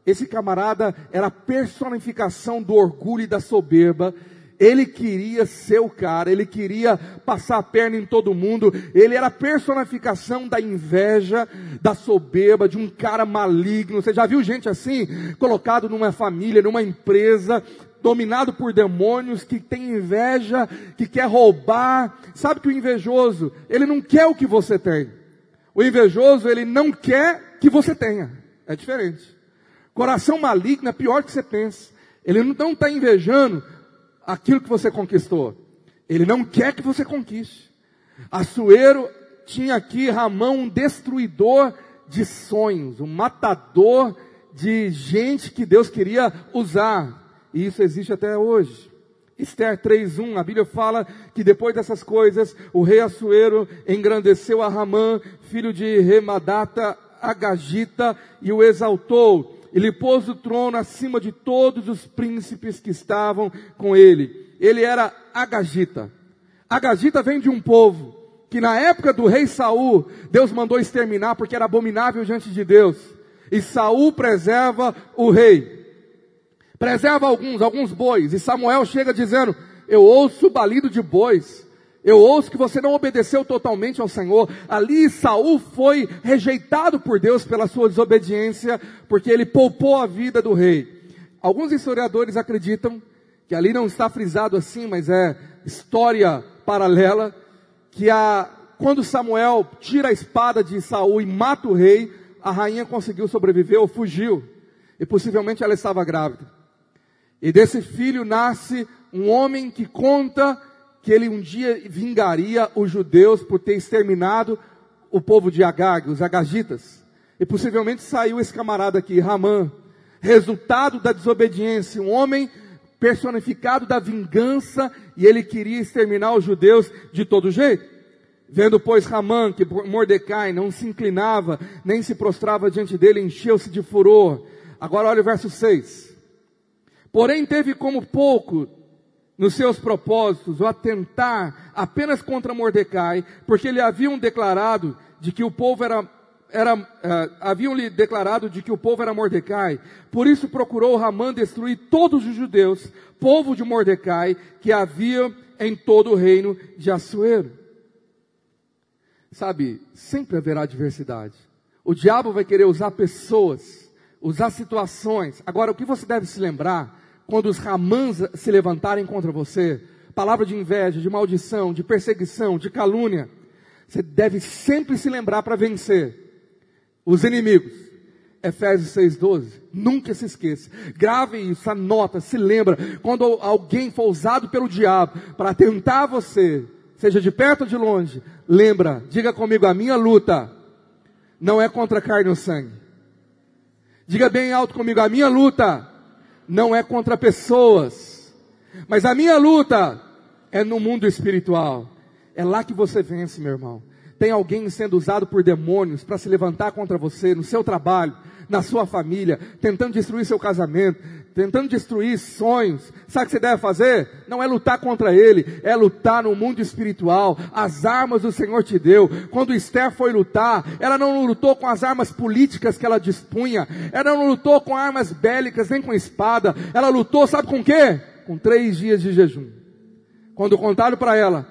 Esse camarada era a personificação do orgulho e da soberba ele queria ser o cara, ele queria passar a perna em todo mundo, ele era a personificação da inveja, da soberba, de um cara maligno. Você já viu gente assim, colocado numa família, numa empresa, dominado por demônios, que tem inveja, que quer roubar. Sabe que o invejoso, ele não quer o que você tem. O invejoso, ele não quer que você tenha. É diferente. Coração maligno é pior que você pensa. Ele não está invejando aquilo que você conquistou. Ele não quer que você conquiste. Assuero tinha aqui Ramão um destruidor de sonhos, um matador de gente que Deus queria usar. E isso existe até hoje. Esther 3:1, a Bíblia fala que depois dessas coisas, o rei Assuero engrandeceu a Ramã, filho de Remadata Agagita, e o exaltou, e lhe pôs o trono acima de todos os príncipes que estavam com ele. Ele era Agagita. Agagita vem de um povo que na época do rei Saul, Deus mandou exterminar porque era abominável diante de Deus. E Saul preserva o rei. Preserva alguns, alguns bois. E Samuel chega dizendo: Eu ouço o balido de bois. Eu ouço que você não obedeceu totalmente ao Senhor. Ali Saul foi rejeitado por Deus pela sua desobediência, porque ele poupou a vida do rei. Alguns historiadores acreditam que ali não está frisado assim, mas é história paralela, que a, quando Samuel tira a espada de Saul e mata o rei, a rainha conseguiu sobreviver ou fugiu. E possivelmente ela estava grávida. E desse filho nasce um homem que conta que ele um dia vingaria os judeus por ter exterminado o povo de Agag, os agagitas. E possivelmente saiu esse camarada aqui, Ramã, resultado da desobediência, um homem personificado da vingança, e ele queria exterminar os judeus de todo jeito. Vendo, pois, Ramã que Mordecai não se inclinava, nem se prostrava diante dele, encheu-se de furor. Agora olha o verso 6. Porém, teve como pouco nos seus propósitos o atentar apenas contra Mordecai, porque lhe haviam declarado de que o povo era, era uh, haviam-lhe declarado de que o povo era Mordecai. Por isso procurou Ramã destruir todos os judeus, povo de Mordecai, que havia em todo o reino de Assuero. Sabe, sempre haverá diversidade. O diabo vai querer usar pessoas, usar situações. Agora, o que você deve se lembrar quando os ramãs se levantarem contra você, palavra de inveja, de maldição, de perseguição, de calúnia, você deve sempre se lembrar para vencer os inimigos. Efésios 6,12. Nunca se esqueça. Grave isso, anota, se lembra. Quando alguém for usado pelo diabo para tentar você, seja de perto ou de longe, lembra, diga comigo, a minha luta não é contra carne ou sangue. Diga bem alto comigo, a minha luta não é contra pessoas, mas a minha luta é no mundo espiritual. É lá que você vence, meu irmão. Tem alguém sendo usado por demônios para se levantar contra você no seu trabalho, na sua família, tentando destruir seu casamento, tentando destruir sonhos. Sabe o que você deve fazer? Não é lutar contra ele, é lutar no mundo espiritual. As armas o Senhor te deu. Quando Esther foi lutar, ela não lutou com as armas políticas que ela dispunha, ela não lutou com armas bélicas, nem com espada. Ela lutou, sabe com quê? Com três dias de jejum. Quando contaram para ela,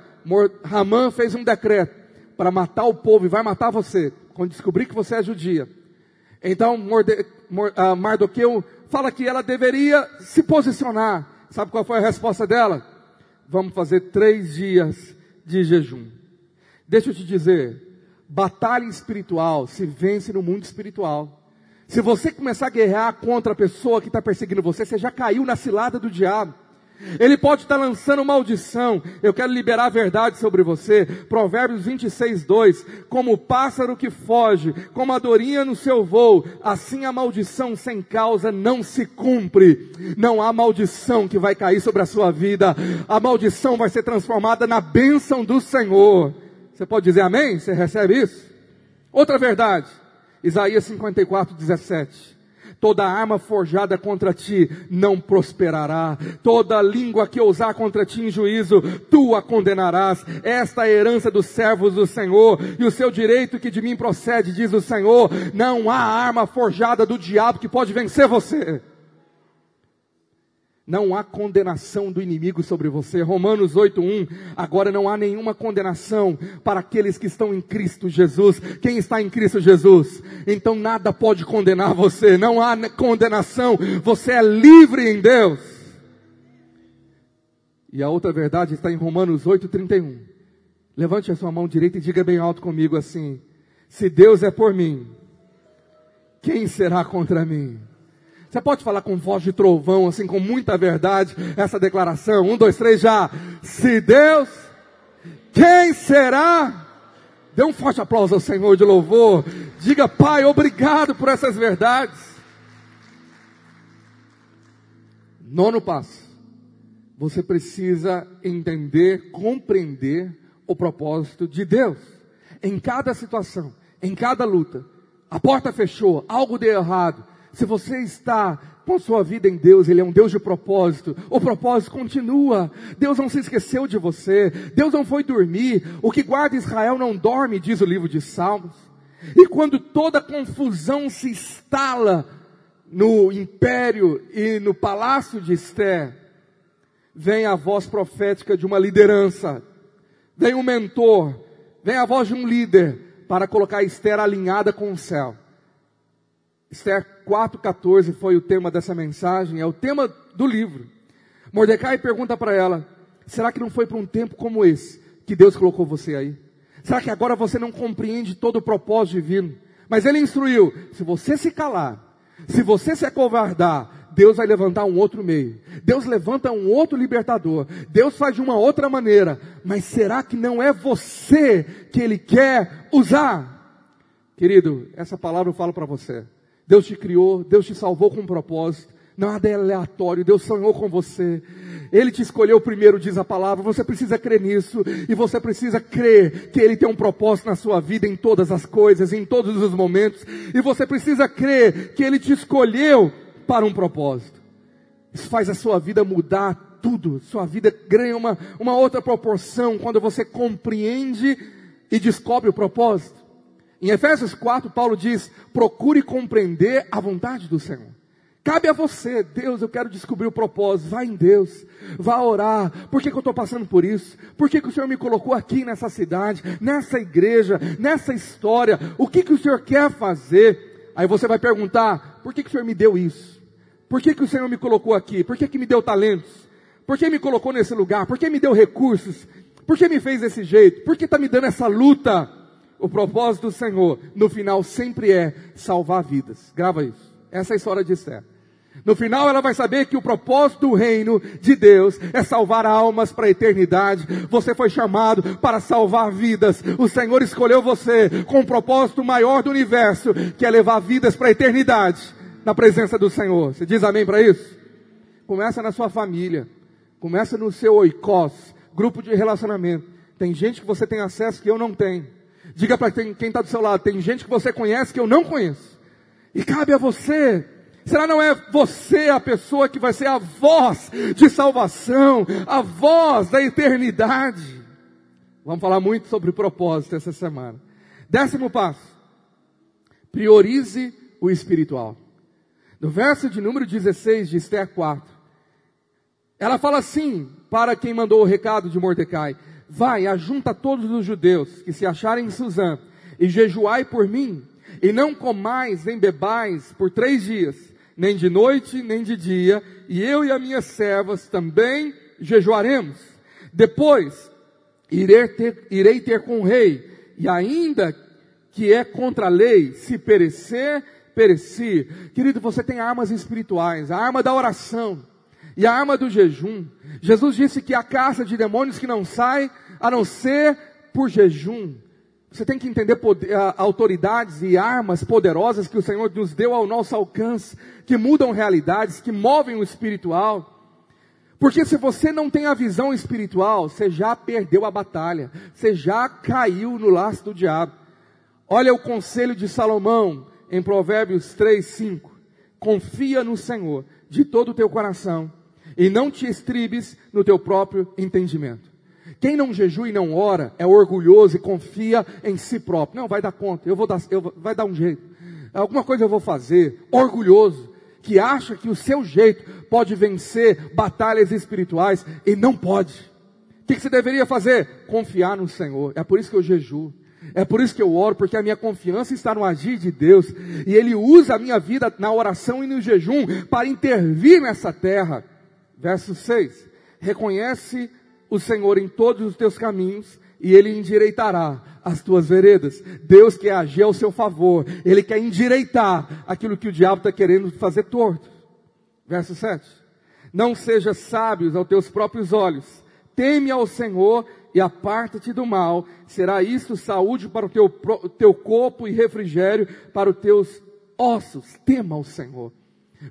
Ramã fez um decreto para matar o povo e vai matar você, quando descobrir que você é judia. Então Morde, uh, Mardoqueu fala que ela deveria se posicionar. Sabe qual foi a resposta dela? Vamos fazer três dias de jejum. Deixa eu te dizer, batalha espiritual se vence no mundo espiritual. Se você começar a guerrear contra a pessoa que está perseguindo você, você já caiu na cilada do diabo. Ele pode estar lançando maldição. Eu quero liberar a verdade sobre você. Provérbios 26, 2. Como o pássaro que foge, como a dorinha no seu voo, assim a maldição sem causa não se cumpre. Não há maldição que vai cair sobre a sua vida. A maldição vai ser transformada na bênção do Senhor. Você pode dizer amém? Você recebe isso? Outra verdade. Isaías 54, 17 toda arma forjada contra ti não prosperará, toda língua que ousar contra ti em juízo, tu a condenarás. Esta é a herança dos servos do Senhor, e o seu direito que de mim procede, diz o Senhor, não há arma forjada do diabo que pode vencer você. Não há condenação do inimigo sobre você. Romanos 8:1. Agora não há nenhuma condenação para aqueles que estão em Cristo Jesus. Quem está em Cristo Jesus? Então nada pode condenar você. Não há condenação. Você é livre em Deus. E a outra verdade está em Romanos 8,31. Levante a sua mão direita e diga bem alto comigo assim: Se Deus é por mim, quem será contra mim? Você pode falar com voz de trovão, assim, com muita verdade, essa declaração. Um, dois, três, já. Se Deus, quem será? Dê um forte aplauso ao Senhor de louvor. Diga, Pai, obrigado por essas verdades. Nono passo. Você precisa entender, compreender o propósito de Deus. Em cada situação, em cada luta. A porta fechou, algo deu errado se você está com sua vida em Deus, Ele é um Deus de propósito. O propósito continua. Deus não se esqueceu de você. Deus não foi dormir. O que guarda Israel não dorme, diz o livro de Salmos. E quando toda confusão se instala no império e no palácio de Esther, vem a voz profética de uma liderança, vem um mentor, vem a voz de um líder para colocar Esther alinhada com o céu. Esther 4,14 foi o tema dessa mensagem, é o tema do livro. Mordecai pergunta para ela: será que não foi para um tempo como esse que Deus colocou você aí? Será que agora você não compreende todo o propósito divino? Mas ele instruiu: se você se calar, se você se acovardar, Deus vai levantar um outro meio. Deus levanta um outro libertador. Deus faz de uma outra maneira. Mas será que não é você que Ele quer usar? Querido, essa palavra eu falo para você. Deus te criou, Deus te salvou com um propósito. Nada é aleatório, Deus sonhou com você. Ele te escolheu primeiro, diz a palavra. Você precisa crer nisso. E você precisa crer que Ele tem um propósito na sua vida em todas as coisas, em todos os momentos. E você precisa crer que Ele te escolheu para um propósito. Isso faz a sua vida mudar tudo. Sua vida ganha uma, uma outra proporção quando você compreende e descobre o propósito. Em Efésios 4, Paulo diz: procure compreender a vontade do Senhor. Cabe a você, Deus, eu quero descobrir o propósito. Vá em Deus, vá orar. Por que, que eu estou passando por isso? Por que, que o Senhor me colocou aqui nessa cidade, nessa igreja, nessa história? O que, que o Senhor quer fazer? Aí você vai perguntar: por que, que o Senhor me deu isso? Por que, que o Senhor me colocou aqui? Por que, que me deu talentos? Por que me colocou nesse lugar? Por que me deu recursos? Por que me fez desse jeito? Por que está me dando essa luta? O propósito do Senhor, no final, sempre é salvar vidas. Grava isso. Essa é a história de Esther. No final, ela vai saber que o propósito do reino de Deus é salvar almas para a eternidade. Você foi chamado para salvar vidas. O Senhor escolheu você com um propósito maior do universo, que é levar vidas para a eternidade na presença do Senhor. Você diz amém para isso? Começa na sua família. Começa no seu oikos, grupo de relacionamento. Tem gente que você tem acesso que eu não tenho. Diga para quem está do seu lado, tem gente que você conhece que eu não conheço. E cabe a você. Será não é você a pessoa que vai ser a voz de salvação, a voz da eternidade? Vamos falar muito sobre propósito essa semana. Décimo passo. Priorize o espiritual. No verso de número 16 de Esther 4, ela fala assim para quem mandou o recado de Mordecai: Vai, ajunta todos os judeus que se acharem em Suzã, e jejuai por mim, e não comais nem bebais por três dias, nem de noite, nem de dia, e eu e as minhas servas também jejuaremos. Depois, irei ter, irei ter com o rei, e ainda que é contra a lei, se perecer, perecer. Querido, você tem armas espirituais, a arma da oração e a arma do jejum. Jesus disse que a caça de demônios que não sai a não ser por jejum. Você tem que entender poder, autoridades e armas poderosas que o Senhor nos deu ao nosso alcance, que mudam realidades, que movem o espiritual. Porque se você não tem a visão espiritual, você já perdeu a batalha, você já caiu no laço do diabo. Olha o conselho de Salomão em Provérbios 3, 5. Confia no Senhor de todo o teu coração e não te estribes no teu próprio entendimento. Quem não jejua e não ora é orgulhoso e confia em si próprio. Não, vai dar conta, eu vou dar, eu vou, vai dar um jeito. Alguma coisa eu vou fazer. Orgulhoso, que acha que o seu jeito pode vencer batalhas espirituais e não pode. O que, que você deveria fazer? Confiar no Senhor. É por isso que eu jejuo. É por isso que eu oro, porque a minha confiança está no agir de Deus. E Ele usa a minha vida na oração e no jejum para intervir nessa terra. Verso 6. Reconhece o Senhor em todos os teus caminhos e ele endireitará as tuas veredas. Deus quer agir ao seu favor. Ele quer endireitar aquilo que o diabo está querendo fazer torto. Verso 7. Não sejas sábios aos teus próprios olhos. Teme ao Senhor e aparta-te do mal. Será isso saúde para o teu, teu corpo e refrigério para os teus ossos. Tema ao Senhor.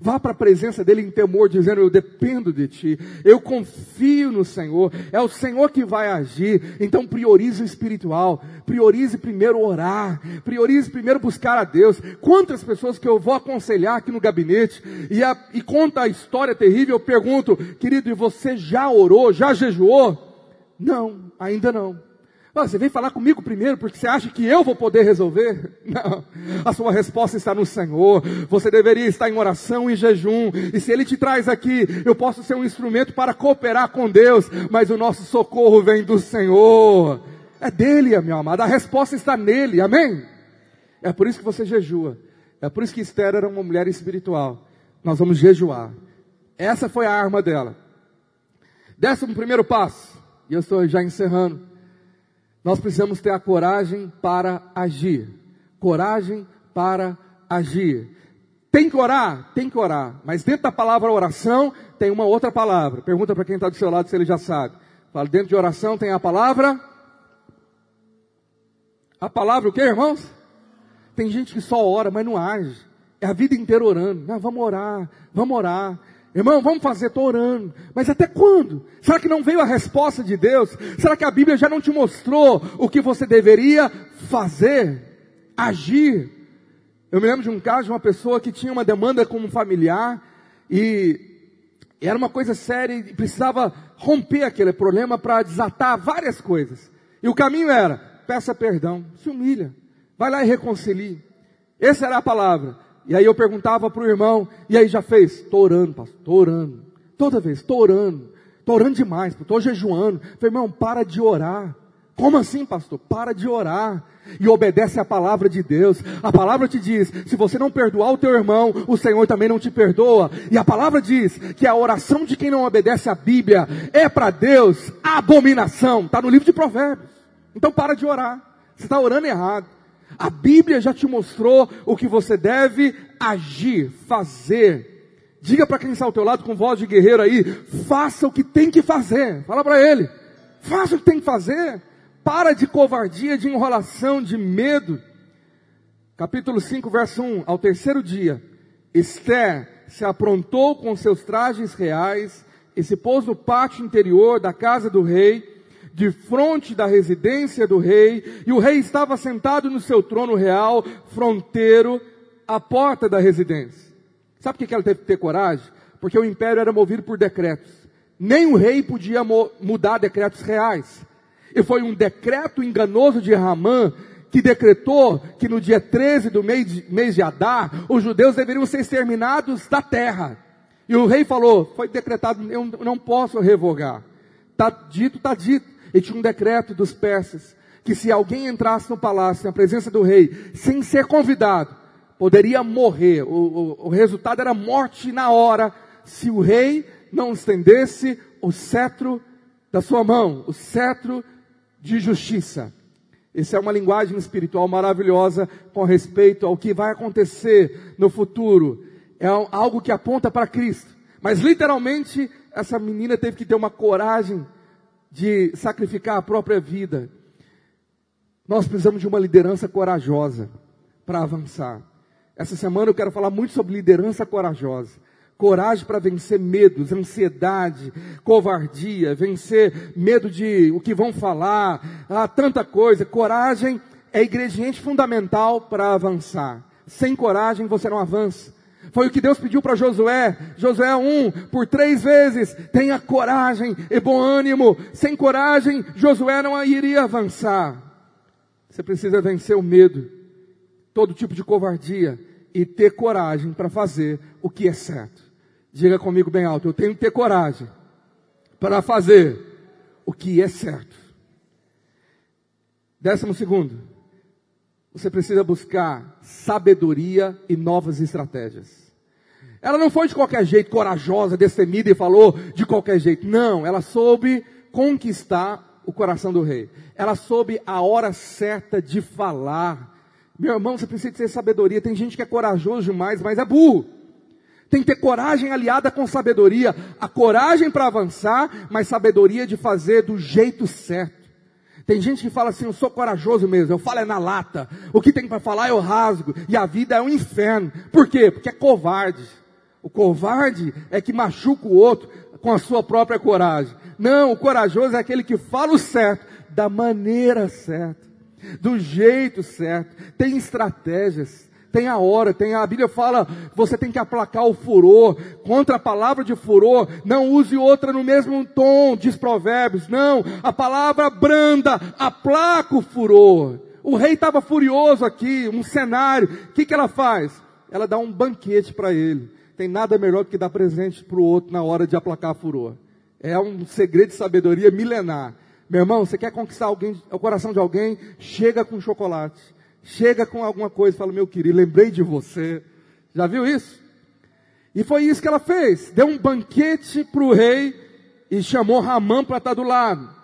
Vá para a presença dele em temor, dizendo: Eu dependo de ti, eu confio no Senhor, é o Senhor que vai agir. Então priorize o espiritual, priorize primeiro orar, priorize primeiro buscar a Deus. Quantas pessoas que eu vou aconselhar aqui no gabinete e, a, e conta a história terrível, eu pergunto, querido, e você já orou, já jejuou? Não, ainda não. Ah, você vem falar comigo primeiro porque você acha que eu vou poder resolver? Não. A sua resposta está no Senhor. Você deveria estar em oração e jejum. E se Ele te traz aqui, eu posso ser um instrumento para cooperar com Deus. Mas o nosso socorro vem do Senhor. É dele, meu amado. A resposta está nele. Amém? É por isso que você jejua. É por isso que Esther era uma mulher espiritual. Nós vamos jejuar. Essa foi a arma dela. Décimo primeiro passo. E eu estou já encerrando. Nós precisamos ter a coragem para agir. Coragem para agir. Tem que orar? Tem que orar. Mas dentro da palavra oração tem uma outra palavra. Pergunta para quem está do seu lado se ele já sabe. Fala, dentro de oração tem a palavra. A palavra o que, irmãos? Tem gente que só ora, mas não age. É a vida inteira orando. Vamos orar, vamos orar. Irmão, vamos fazer, estou orando. Mas até quando? Será que não veio a resposta de Deus? Será que a Bíblia já não te mostrou o que você deveria fazer? Agir? Eu me lembro de um caso de uma pessoa que tinha uma demanda como familiar e era uma coisa séria e precisava romper aquele problema para desatar várias coisas. E o caminho era, peça perdão, se humilha, vai lá e reconcilie. Essa era a palavra. E aí eu perguntava para o irmão, e aí já fez? Estou orando, pastor, estou orando. Toda vez, estou orando. Estou orando demais, estou jejuando. Falei, irmão, para de orar. Como assim, pastor? Para de orar. E obedece a palavra de Deus. A palavra te diz: se você não perdoar o teu irmão, o Senhor também não te perdoa. E a palavra diz que a oração de quem não obedece à Bíblia é para Deus abominação. Está no livro de Provérbios. Então para de orar. Você está orando errado. A Bíblia já te mostrou o que você deve agir, fazer. Diga para quem está ao teu lado com voz de guerreiro aí, faça o que tem que fazer. Fala para ele. Faça o que tem que fazer. Para de covardia, de enrolação, de medo. Capítulo 5, verso 1. Ao terceiro dia, Esther se aprontou com seus trajes reais e se pôs no pátio interior da casa do rei de frente da residência do rei, e o rei estava sentado no seu trono real, fronteiro, à porta da residência. Sabe por que ela teve que ter coragem? Porque o império era movido por decretos. Nem o rei podia mudar decretos reais. E foi um decreto enganoso de Ramã que decretou que no dia 13 do mês de, mês de Adar, os judeus deveriam ser exterminados da terra. E o rei falou, foi decretado, eu não posso revogar. Está dito, está dito. E tinha um decreto dos persas que se alguém entrasse no palácio, na presença do rei, sem ser convidado, poderia morrer. O, o, o resultado era morte na hora, se o rei não estendesse o cetro da sua mão, o cetro de justiça. Essa é uma linguagem espiritual maravilhosa com respeito ao que vai acontecer no futuro. É algo que aponta para Cristo. Mas literalmente, essa menina teve que ter uma coragem de sacrificar a própria vida. Nós precisamos de uma liderança corajosa para avançar. Essa semana eu quero falar muito sobre liderança corajosa. Coragem para vencer medos, ansiedade, covardia, vencer medo de o que vão falar, ah, tanta coisa. Coragem é ingrediente fundamental para avançar. Sem coragem você não avança. Foi o que Deus pediu para Josué. Josué 1, por três vezes, tenha coragem e bom ânimo. Sem coragem, Josué não iria avançar. Você precisa vencer o medo, todo tipo de covardia e ter coragem para fazer o que é certo. Diga comigo bem alto, eu tenho que ter coragem para fazer o que é certo. Décimo segundo, você precisa buscar sabedoria e novas estratégias. Ela não foi de qualquer jeito corajosa, destemida e falou de qualquer jeito. Não, ela soube conquistar o coração do rei. Ela soube a hora certa de falar. Meu irmão, você precisa ter sabedoria. Tem gente que é corajoso demais, mas é burro. Tem que ter coragem aliada com sabedoria. A coragem para avançar, mas sabedoria de fazer do jeito certo. Tem gente que fala assim, eu sou corajoso mesmo, eu falo é na lata. O que tem para falar eu rasgo. E a vida é um inferno. Por quê? Porque é covarde. O covarde é que machuca o outro com a sua própria coragem. Não, o corajoso é aquele que fala o certo, da maneira certa, do jeito certo, tem estratégias, tem a hora, tem a, a Bíblia fala, você tem que aplacar o furor, contra a palavra de furor, não use outra no mesmo tom, diz provérbios, não, a palavra branda, aplaca o furor. O rei estava furioso aqui, um cenário, o que, que ela faz? Ela dá um banquete para ele tem nada melhor do que dar presente para o outro na hora de aplacar furor. É um segredo de sabedoria milenar. Meu irmão, você quer conquistar alguém, o coração de alguém? Chega com chocolate. Chega com alguma coisa, fala, meu querido, lembrei de você. Já viu isso? E foi isso que ela fez. Deu um banquete para o rei e chamou Ramã para estar do lado.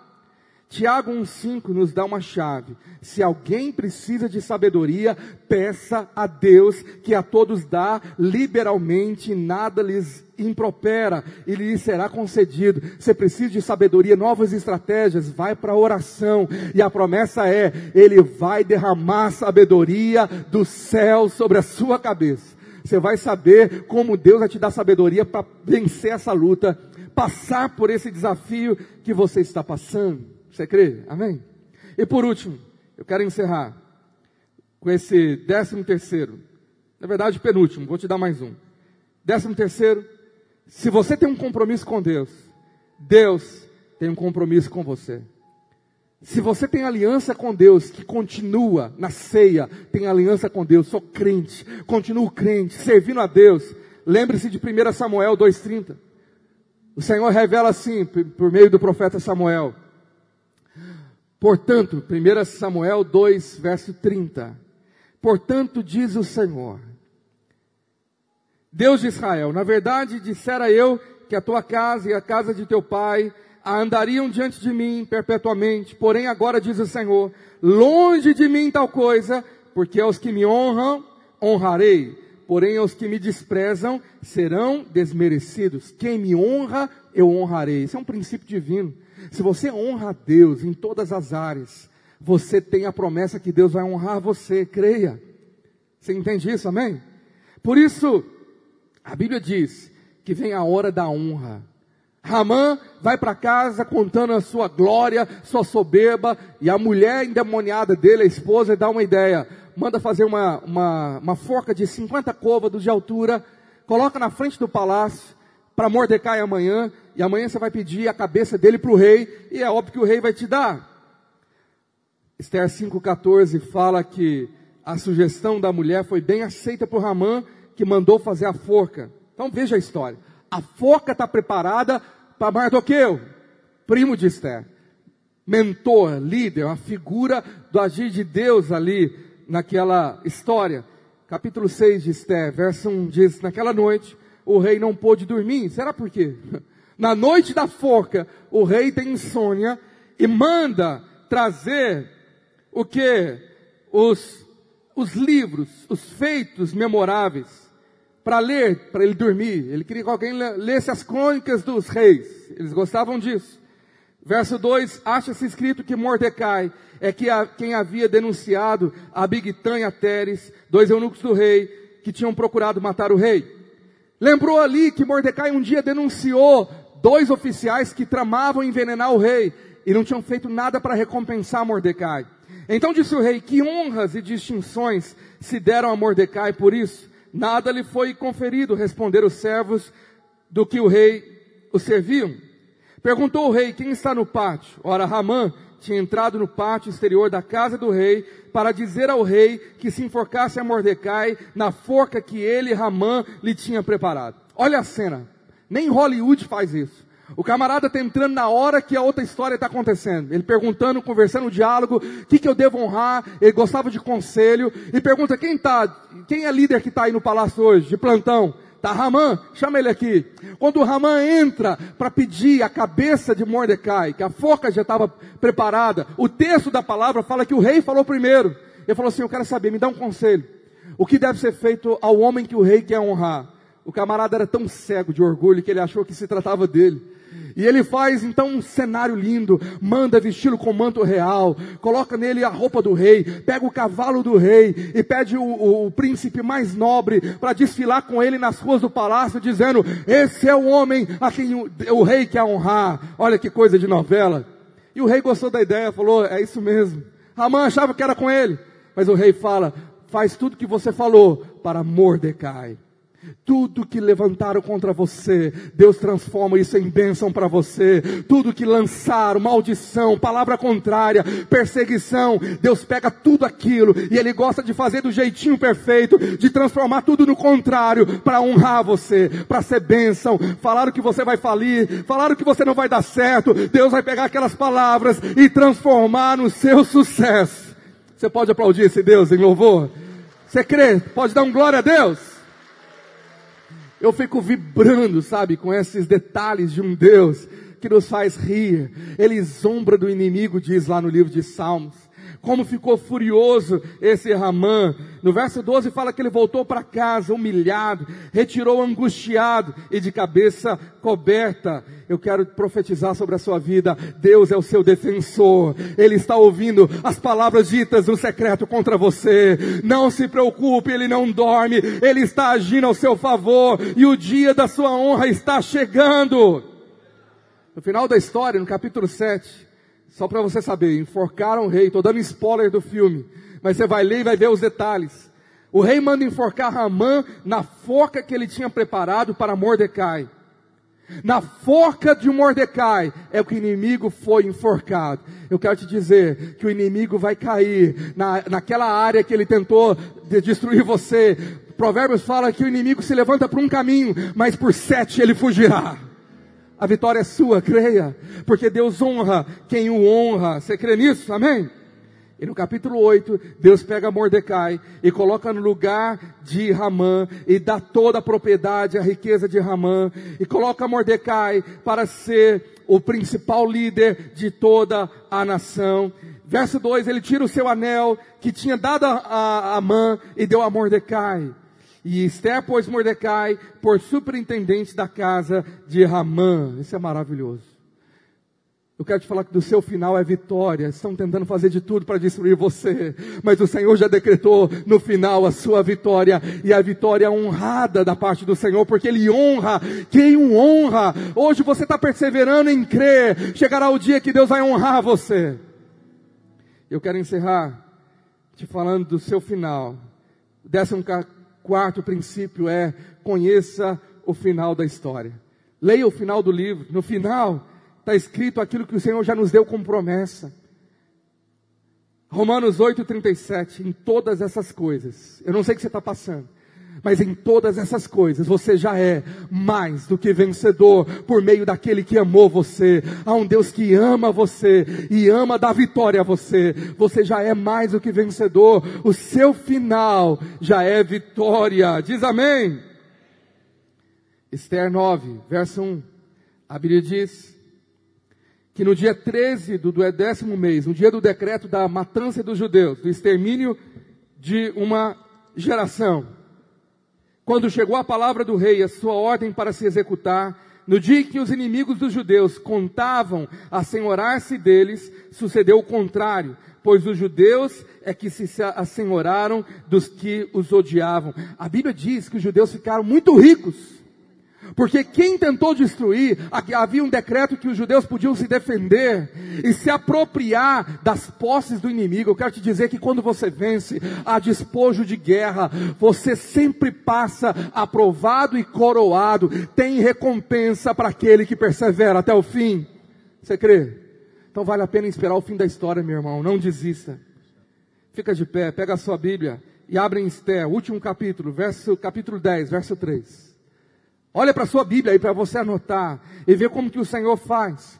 Tiago 1,5 nos dá uma chave. Se alguém precisa de sabedoria, peça a Deus, que a todos dá liberalmente, nada lhes impropera, e lhe será concedido. Você precisa de sabedoria, novas estratégias, vai para a oração, e a promessa é: Ele vai derramar sabedoria do céu sobre a sua cabeça. Você vai saber como Deus vai te dar sabedoria para vencer essa luta, passar por esse desafio que você está passando. Você crê? Amém? E por último, eu quero encerrar com esse décimo terceiro. Na verdade, penúltimo, vou te dar mais um. Décimo terceiro, se você tem um compromisso com Deus, Deus tem um compromisso com você. Se você tem aliança com Deus, que continua na ceia, tem aliança com Deus, sou crente, continuo crente, servindo a Deus, lembre-se de 1 Samuel 2,30. O Senhor revela assim, por meio do profeta Samuel, Portanto, 1 Samuel 2, verso 30. Portanto, diz o Senhor, Deus de Israel, na verdade dissera eu que a tua casa e a casa de teu pai andariam diante de mim perpetuamente, porém agora diz o Senhor, longe de mim tal coisa, porque aos que me honram, honrarei, porém aos que me desprezam serão desmerecidos. Quem me honra, eu honrarei. Isso é um princípio divino. Se você honra a Deus em todas as áreas, você tem a promessa que Deus vai honrar você, creia. Você entende isso, amém? Por isso, a Bíblia diz que vem a hora da honra. Ramã vai para casa contando a sua glória, sua soberba, e a mulher endemoniada dele, a esposa, dá uma ideia. Manda fazer uma, uma, uma forca de 50 côvados de altura, coloca na frente do palácio, para Mordecai amanhã, e amanhã você vai pedir a cabeça dele para o rei, e é óbvio que o rei vai te dar. Esther 5,14 fala que a sugestão da mulher foi bem aceita por Ramã, que mandou fazer a forca. Então veja a história. A forca está preparada para Mardoqueu, primo de Esther. Mentor, líder, uma figura do agir de Deus ali naquela história. Capítulo 6 de Esther, verso 1 diz: Naquela noite, o rei não pôde dormir. Será por quê? Na noite da forca, o rei tem insônia e manda trazer o que? Os, os livros, os feitos memoráveis, para ler, para ele dormir. Ele queria que alguém lesse as crônicas dos reis. Eles gostavam disso. Verso 2, acha-se escrito que Mordecai é que a, quem havia denunciado a Bigtan e a Teres, dois eunucos do rei, que tinham procurado matar o rei. Lembrou ali que Mordecai um dia denunciou dois oficiais que tramavam envenenar o rei e não tinham feito nada para recompensar Mordecai. Então disse o rei: Que honras e distinções se deram a Mordecai por isso? Nada lhe foi conferido, responderam os servos do que o rei o serviam. Perguntou o rei: Quem está no pátio? Ora, Ramã tinha entrado no pátio exterior da casa do rei para dizer ao rei que se enforcasse a Mordecai na forca que ele, Ramã, lhe tinha preparado. Olha a cena. Nem Hollywood faz isso. O camarada está entrando na hora que a outra história está acontecendo. Ele perguntando, conversando, diálogo, o que, que eu devo honrar? Ele gostava de conselho. E pergunta, quem tá, quem é líder que está aí no palácio hoje, de plantão? Tá Ramã, chama ele aqui. Quando Ramã entra para pedir a cabeça de Mordecai, que a forca já estava preparada, o texto da palavra fala que o rei falou primeiro. Ele falou assim: Eu quero saber, me dá um conselho. O que deve ser feito ao homem que o rei quer honrar? O camarada era tão cego de orgulho que ele achou que se tratava dele. E ele faz então um cenário lindo, manda vesti-lo com manto real, coloca nele a roupa do rei, pega o cavalo do rei e pede o, o, o príncipe mais nobre para desfilar com ele nas ruas do palácio, dizendo: Esse é o homem a quem o, o rei quer honrar. Olha que coisa de novela. E o rei gostou da ideia, falou: É isso mesmo. Ramã achava que era com ele, mas o rei fala: Faz tudo que você falou para Mordecai. Tudo que levantaram contra você, Deus transforma isso em bênção para você. Tudo que lançaram, maldição, palavra contrária, perseguição, Deus pega tudo aquilo e Ele gosta de fazer do jeitinho perfeito, de transformar tudo no contrário, para honrar você, para ser bênção. Falaram que você vai falir, falaram que você não vai dar certo. Deus vai pegar aquelas palavras e transformar no seu sucesso. Você pode aplaudir esse Deus em louvor? Você crê? Pode dar um glória a Deus? Eu fico vibrando, sabe, com esses detalhes de um Deus que nos faz rir. Ele zombra do inimigo, diz lá no livro de Salmos. Como ficou furioso esse Ramã. No verso 12 fala que ele voltou para casa humilhado, retirou angustiado e de cabeça coberta. Eu quero profetizar sobre a sua vida. Deus é o seu defensor. Ele está ouvindo as palavras ditas no secreto contra você. Não se preocupe, ele não dorme. Ele está agindo ao seu favor e o dia da sua honra está chegando. No final da história, no capítulo 7, só para você saber, enforcaram o rei, estou dando spoiler do filme, mas você vai ler e vai ver os detalhes. O rei manda enforcar Ramã na forca que ele tinha preparado para Mordecai. Na forca de Mordecai é que o inimigo foi enforcado. Eu quero te dizer que o inimigo vai cair na, naquela área que ele tentou de destruir você. Provérbios fala que o inimigo se levanta por um caminho, mas por sete ele fugirá. A vitória é sua, creia, porque Deus honra quem o honra. Você crê nisso? Amém? E no capítulo 8, Deus pega Mordecai e coloca no lugar de Ramã e dá toda a propriedade, a riqueza de Ramã e coloca Mordecai para ser o principal líder de toda a nação. Verso 2, ele tira o seu anel que tinha dado a Amã e deu a Mordecai. E Esther pôs Mordecai por superintendente da casa de Ramã. Isso é maravilhoso. Eu quero te falar que do seu final é vitória. Estão tentando fazer de tudo para destruir você. Mas o Senhor já decretou no final a sua vitória. E a vitória é honrada da parte do Senhor, porque Ele honra quem o honra. Hoje você está perseverando em crer. Chegará o dia que Deus vai honrar você. Eu quero encerrar te falando do seu final. Décimo quarto princípio é conheça o final da história. Leia o final do livro. No final está escrito aquilo que o Senhor já nos deu como promessa. Romanos 8,37, em todas essas coisas, eu não sei o que você está passando, mas em todas essas coisas você já é mais do que vencedor por meio daquele que amou você. Há um Deus que ama você e ama dar vitória a você. Você já é mais do que vencedor. O seu final já é vitória. Diz amém. Esther 9, verso 1. A Bíblia diz que no dia 13 do, décimo mês, no dia do decreto da matança dos judeus, do extermínio de uma geração, quando chegou a palavra do rei, a sua ordem para se executar, no dia em que os inimigos dos judeus contavam a senhorar-se deles, sucedeu o contrário, pois os judeus é que se assenhoraram dos que os odiavam. A Bíblia diz que os judeus ficaram muito ricos porque quem tentou destruir, havia um decreto que os judeus podiam se defender e se apropriar das posses do inimigo. Eu quero te dizer que quando você vence a despojo de guerra, você sempre passa aprovado e coroado. Tem recompensa para aquele que persevera até o fim. Você crê? Então vale a pena esperar o fim da história, meu irmão. Não desista. Fica de pé, pega a sua Bíblia e abre em Esther, último capítulo, verso, capítulo 10, verso 3. Olha para a sua Bíblia aí para você anotar e ver como que o Senhor faz.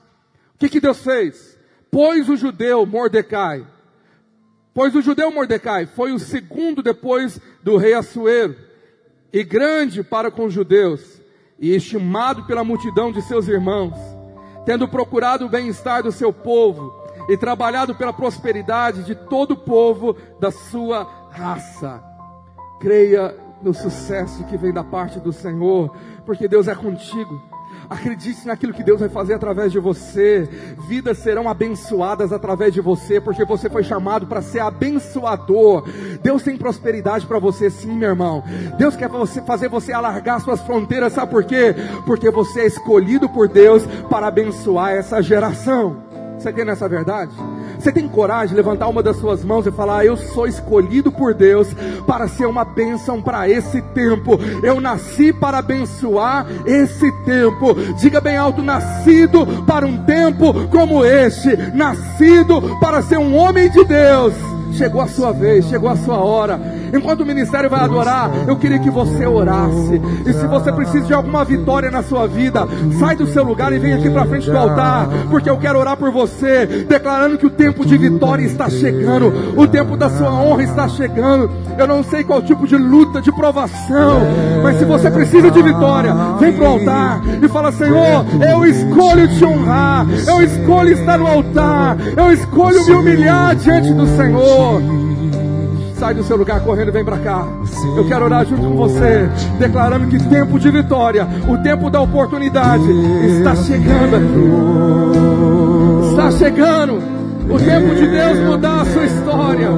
O que, que Deus fez? Pois o judeu Mordecai, pois o judeu Mordecai foi o segundo depois do rei Assuero. e grande para com os judeus, e estimado pela multidão de seus irmãos, tendo procurado o bem-estar do seu povo e trabalhado pela prosperidade de todo o povo da sua raça. Creia no sucesso que vem da parte do Senhor, porque Deus é contigo. Acredite naquilo que Deus vai fazer através de você. Vidas serão abençoadas através de você, porque você foi chamado para ser abençoador. Deus tem prosperidade para você, sim, meu irmão. Deus quer você, fazer você alargar suas fronteiras, sabe por quê? Porque você é escolhido por Deus para abençoar essa geração. Você tem nessa verdade? Você tem coragem de levantar uma das suas mãos e falar: Eu sou escolhido por Deus para ser uma bênção para esse tempo. Eu nasci para abençoar esse tempo. Diga bem alto: Nascido para um tempo como este. Nascido para ser um homem de Deus. Chegou a sua vez, chegou a sua hora. Enquanto o ministério vai adorar, eu queria que você orasse. E se você precisa de alguma vitória na sua vida, sai do seu lugar e vem aqui para frente do altar, porque eu quero orar por você, declarando que o tempo de vitória está chegando, o tempo da sua honra está chegando. Eu não sei qual tipo de luta, de provação, mas se você precisa de vitória, vem para o altar e fala: Senhor, eu escolho te honrar, eu escolho estar no altar, eu escolho me humilhar diante do Senhor. Sai do seu lugar correndo, vem para cá. Eu quero orar junto com você, declarando que tempo de vitória, o tempo da oportunidade está chegando. Está chegando. O tempo de Deus mudar a sua história.